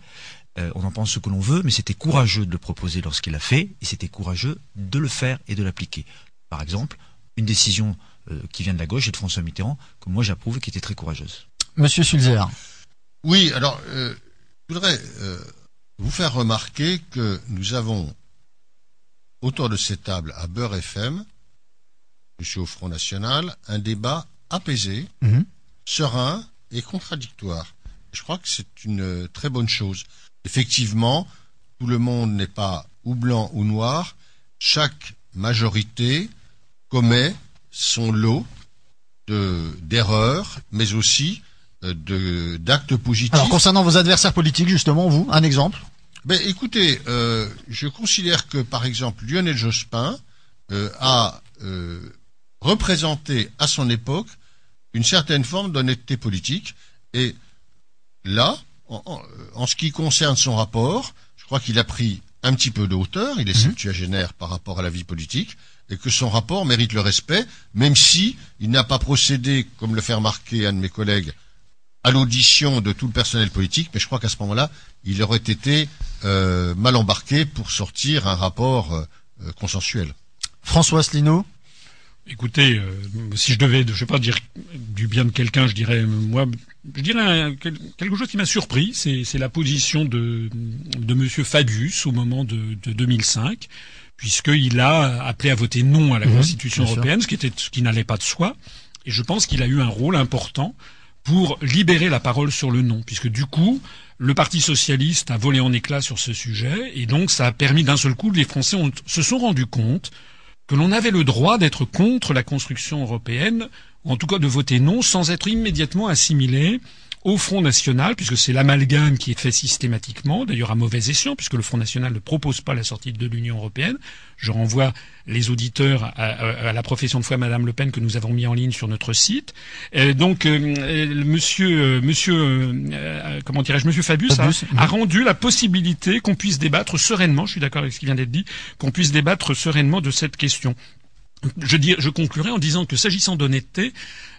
Euh, on en pense ce que l'on veut, mais c'était courageux de le proposer lorsqu'il l'a fait, et c'était courageux de le faire et de l'appliquer. Par exemple, une décision euh, qui vient de la gauche et de François Mitterrand, que moi j'approuve et qui était très courageuse. Monsieur Sulzer. Oui, alors, euh, je voudrais vous faire remarquer que nous avons, autour de cette table à Beurre FM, je suis au Front National, un débat apaisé, mhm. serein et contradictoire. Je crois que c'est une euh, très bonne chose. Effectivement, tout le monde n'est pas ou blanc ou noir. Chaque majorité commet son lot d'erreurs, mais aussi euh, de d'actes positifs. Alors concernant vos adversaires politiques, justement, vous, un exemple? Ben, écoutez, euh, je considère que, par exemple, Lionel Jospin euh, a euh, représenté à son époque une certaine forme d'honnêteté politique. Et là, en, en- en ce qui concerne son rapport, je crois qu'il a pris un petit peu de hauteur, il est septuagénaire par rapport à la vie politique, et que son rapport mérite le respect, même si il n'a pas procédé, comme le fait remarquer un de mes collègues, à l'audition de tout le personnel politique, mais je crois qu'à ce moment-là, il aurait été euh, mal embarqué pour sortir un rapport euh, euh, consensuel. François Asselineau Écoutez, euh, si je devais, je sais pas dire du bien de quelqu'un, je dirais moi, je dirais un- quelque chose qui m'a surpris, c'est la position de de Monsieur Fabius au moment de, de 2005, puisqu'il a appelé à voter non à la Mhm, Constitution sûr. européenne, ce qui était ce qui n'allait pas de soi. Et je pense qu'il a eu un rôle important pour libérer la parole sur le non, puisque du coup, le Parti socialiste a volé en éclats sur ce sujet, et donc ça a permis d'un seul coup, les Français ont- se sont rendus compte que l'on avait le droit d'être contre la construction européenne, ou en tout cas de voter non, sans être immédiatement assimilé au Front National, puisque c'est l'amalgame qui est fait systématiquement, d'ailleurs à mauvais escient, puisque le Front National ne propose pas la sortie de l'Union européenne. Je renvoie les auditeurs à, à- à la profession de foi Madame Le Pen que nous avons mis en ligne sur notre site. Euh, donc, euh, euh, Monsieur, euh, Monsieur, euh, comment dirais-je, Monsieur Fabius, Fabius, a, a rendu la possibilité qu'on puisse débattre sereinement. Je suis d'accord avec ce qui vient d'être dit, qu'on puisse débattre sereinement de cette question. Je, dis, je conclurai en disant que s'agissant d'honnêteté,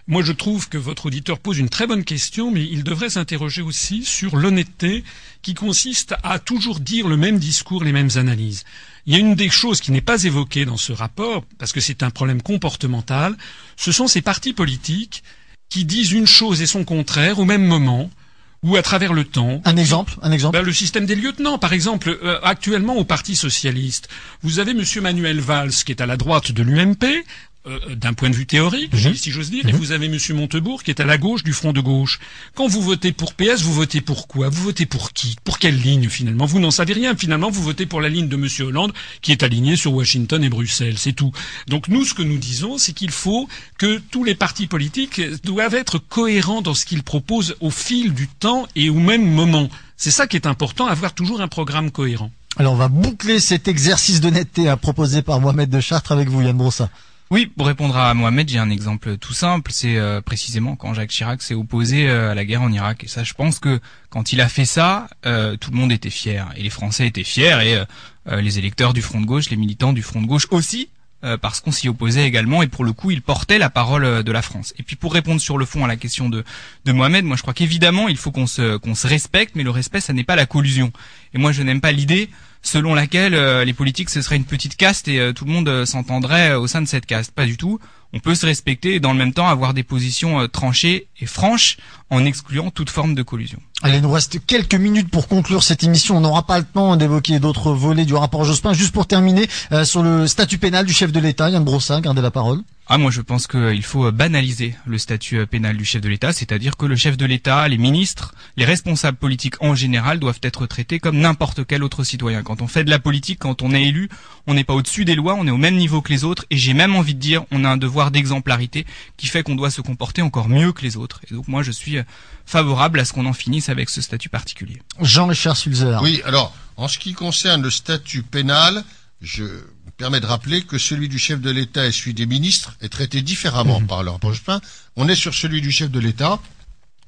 moi je trouve que votre auditeur pose une très bonne question, mais il devrait s'interroger aussi sur l'honnêteté qui consiste à toujours dire le même discours, les mêmes analyses. Il y a une des choses qui n'est pas évoquée dans ce rapport, parce que c'est un problème comportemental, ce sont ces partis politiques qui disent une chose et son contraire au même moment, ou à travers le temps. Un exemple, un exemple. Ben, le système des lieutenants, par exemple, euh, actuellement au Parti socialiste, vous avez Monsieur Manuel Valls qui est à la droite de l'UMP. Euh, d'un point de vue théorique, Mhm. si j'ose dire, et vous avez Monsieur Montebourg qui est à la gauche du front de gauche. Quand vous votez pour PS, vous votez pour quoi? Vous votez pour qui? Pour quelle ligne finalement? Vous n'en savez rien. Finalement, vous votez pour la ligne de Monsieur Hollande qui est alignée sur Washington et Bruxelles. C'est tout. Donc nous, ce que nous disons, c'est qu'il faut que tous les partis politiques doivent être cohérents dans ce qu'ils proposent au fil du temps et au même moment. C'est ça qui est important, avoir toujours un programme cohérent. Alors on va boucler cet exercice d'honnêteté proposé par Mohamed de Chartres avec vous, Yann Brossa. Oui, pour répondre à Mohamed, j'ai un exemple tout simple. C'est euh, précisément quand Jacques Chirac s'est opposé euh, à la guerre en Irak. Et ça, je pense que quand il a fait ça, euh, tout le monde était fier. Et les Français étaient fiers. Et les électeurs du Front de gauche, les militants du Front de gauche aussi. Euh, parce qu'on s'y opposait également et pour le coup il portait la parole euh, de la France. Et puis pour répondre sur le fond à la question de, Mohamed, moi je crois qu'évidemment il faut qu'on se, respecte, mais le respect ça n'est pas la collusion. Et moi je n'aime pas l'idée selon laquelle euh, les politiques ce serait une petite caste et euh, tout le monde s'entendrait au sein de cette caste. Pas du tout. On peut se respecter et dans le même temps avoir des positions tranchées et franches en excluant toute forme de collusion. Allez, il nous reste quelques minutes pour conclure cette émission. On n'aura pas le temps d'évoquer d'autres volets du rapport Jospin. Juste pour terminer, euh, sur le statut pénal du chef de l'État, Yann Brossa, gardez la parole. Ah, moi je pense qu'il faut euh, banaliser le statut euh, pénal du chef de l'État, c'est-à-dire que le chef de l'État, les ministres, les responsables politiques en général doivent être traités comme n'importe quel autre citoyen. Quand on fait de la politique, quand on est élu, on n'est pas au-dessus des lois, on est au même niveau que les autres, et j'ai même envie de dire, on a un devoir d'exemplarité qui fait qu'on doit se comporter encore mieux que les autres. Et donc moi je suis euh, favorable à ce qu'on en finisse avec ce statut particulier. Jean-Richard Sulzer. Oui, alors, en ce qui concerne le statut pénal, je me permets de rappeler que celui du chef de l'État et celui des ministres est traité différemment par leur Jospin. On est sur celui du chef de l'État.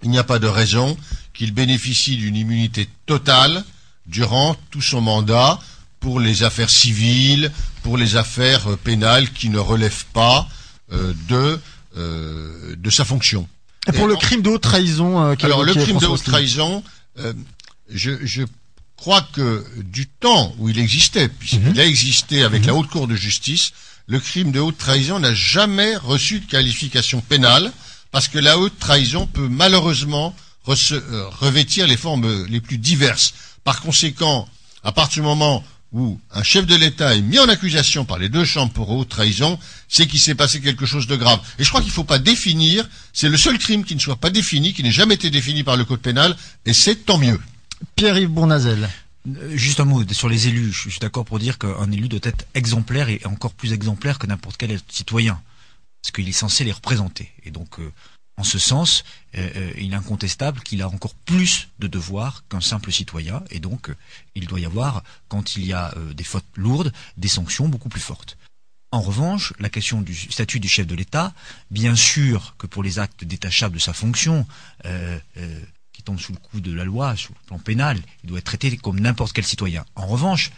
Il n'y a pas de raison qu'il bénéficie d'une immunité totale durant tout son mandat pour les affaires civiles, pour les affaires euh, pénales qui ne relèvent pas euh, de, euh, de sa fonction. Et pour le crime de haute trahison, euh, alors, le crime de haute trahison, euh, je, je crois que du temps où il existait, puisqu'il Mhm. a existé avec la Haute Cour de justice, le crime de haute trahison n'a jamais reçu de qualification pénale, parce que la haute trahison peut malheureusement euh, revêtir les formes les plus diverses. Par conséquent, à partir du moment où un chef de l'État est mis en accusation par les deux chambres pour haute trahison, c'est qu'il s'est passé quelque chose de grave. Et je crois qu'il ne faut pas définir, c'est le seul crime qui ne soit pas défini, qui n'ait jamais été défini par le Code pénal, et c'est tant mieux. Pierre-Yves Bournazel. Euh, Juste un mot sur les élus. Je suis d'accord pour dire qu'un élu doit être exemplaire et encore plus exemplaire que n'importe quel citoyen. Parce qu'il est censé les représenter. Et donc, euh, En ce sens, euh, euh, il est incontestable qu'il a encore plus de devoirs qu'un simple citoyen, et donc euh, il doit y avoir, quand il y a des fautes lourdes, des sanctions beaucoup plus fortes. En revanche, la question du statut du chef de l'État, bien sûr que pour les actes détachables de sa fonction, qui tombent sous le coup de la loi, sous le plan pénal, il doit être traité comme n'importe quel citoyen. En revanche,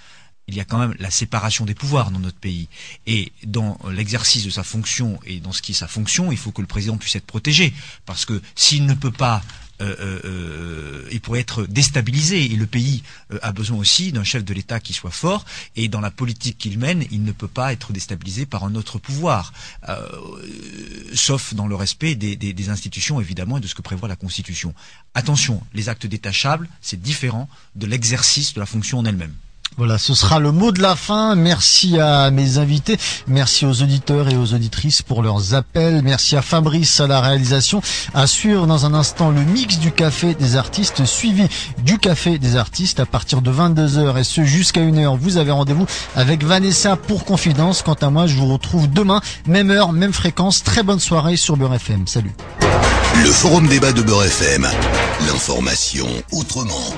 il y a quand même la séparation des pouvoirs dans notre pays. Et dans l'exercice de sa fonction et dans ce qui est sa fonction, il faut que le président puisse être protégé. Parce que s'il ne peut pas, euh, euh, euh, il pourrait être déstabilisé. Et le pays a besoin aussi d'un chef de l'État qui soit fort. Et dans la politique qu'il mène, il ne peut pas être déstabilisé par un autre pouvoir. Sauf dans le respect des institutions, évidemment, et de ce que prévoit la Constitution. Attention, les actes détachables, c'est différent de l'exercice de la fonction en elle-même. Voilà, ce sera le mot de la fin. Merci à mes invités, merci aux auditeurs et aux auditrices pour leurs appels, merci à Fabrice à la réalisation. À suivre dans un instant le mix du café des artistes suivi du café des artistes à partir de 22h et ce jusqu'à 1h. Vous avez rendez-vous avec Vanessa pour Confidence. Quant à moi, je vous retrouve demain, même heure, même fréquence. Très bonne soirée sur Beurre FM. Salut. Le forum débat de Beurre FM. L'information autrement.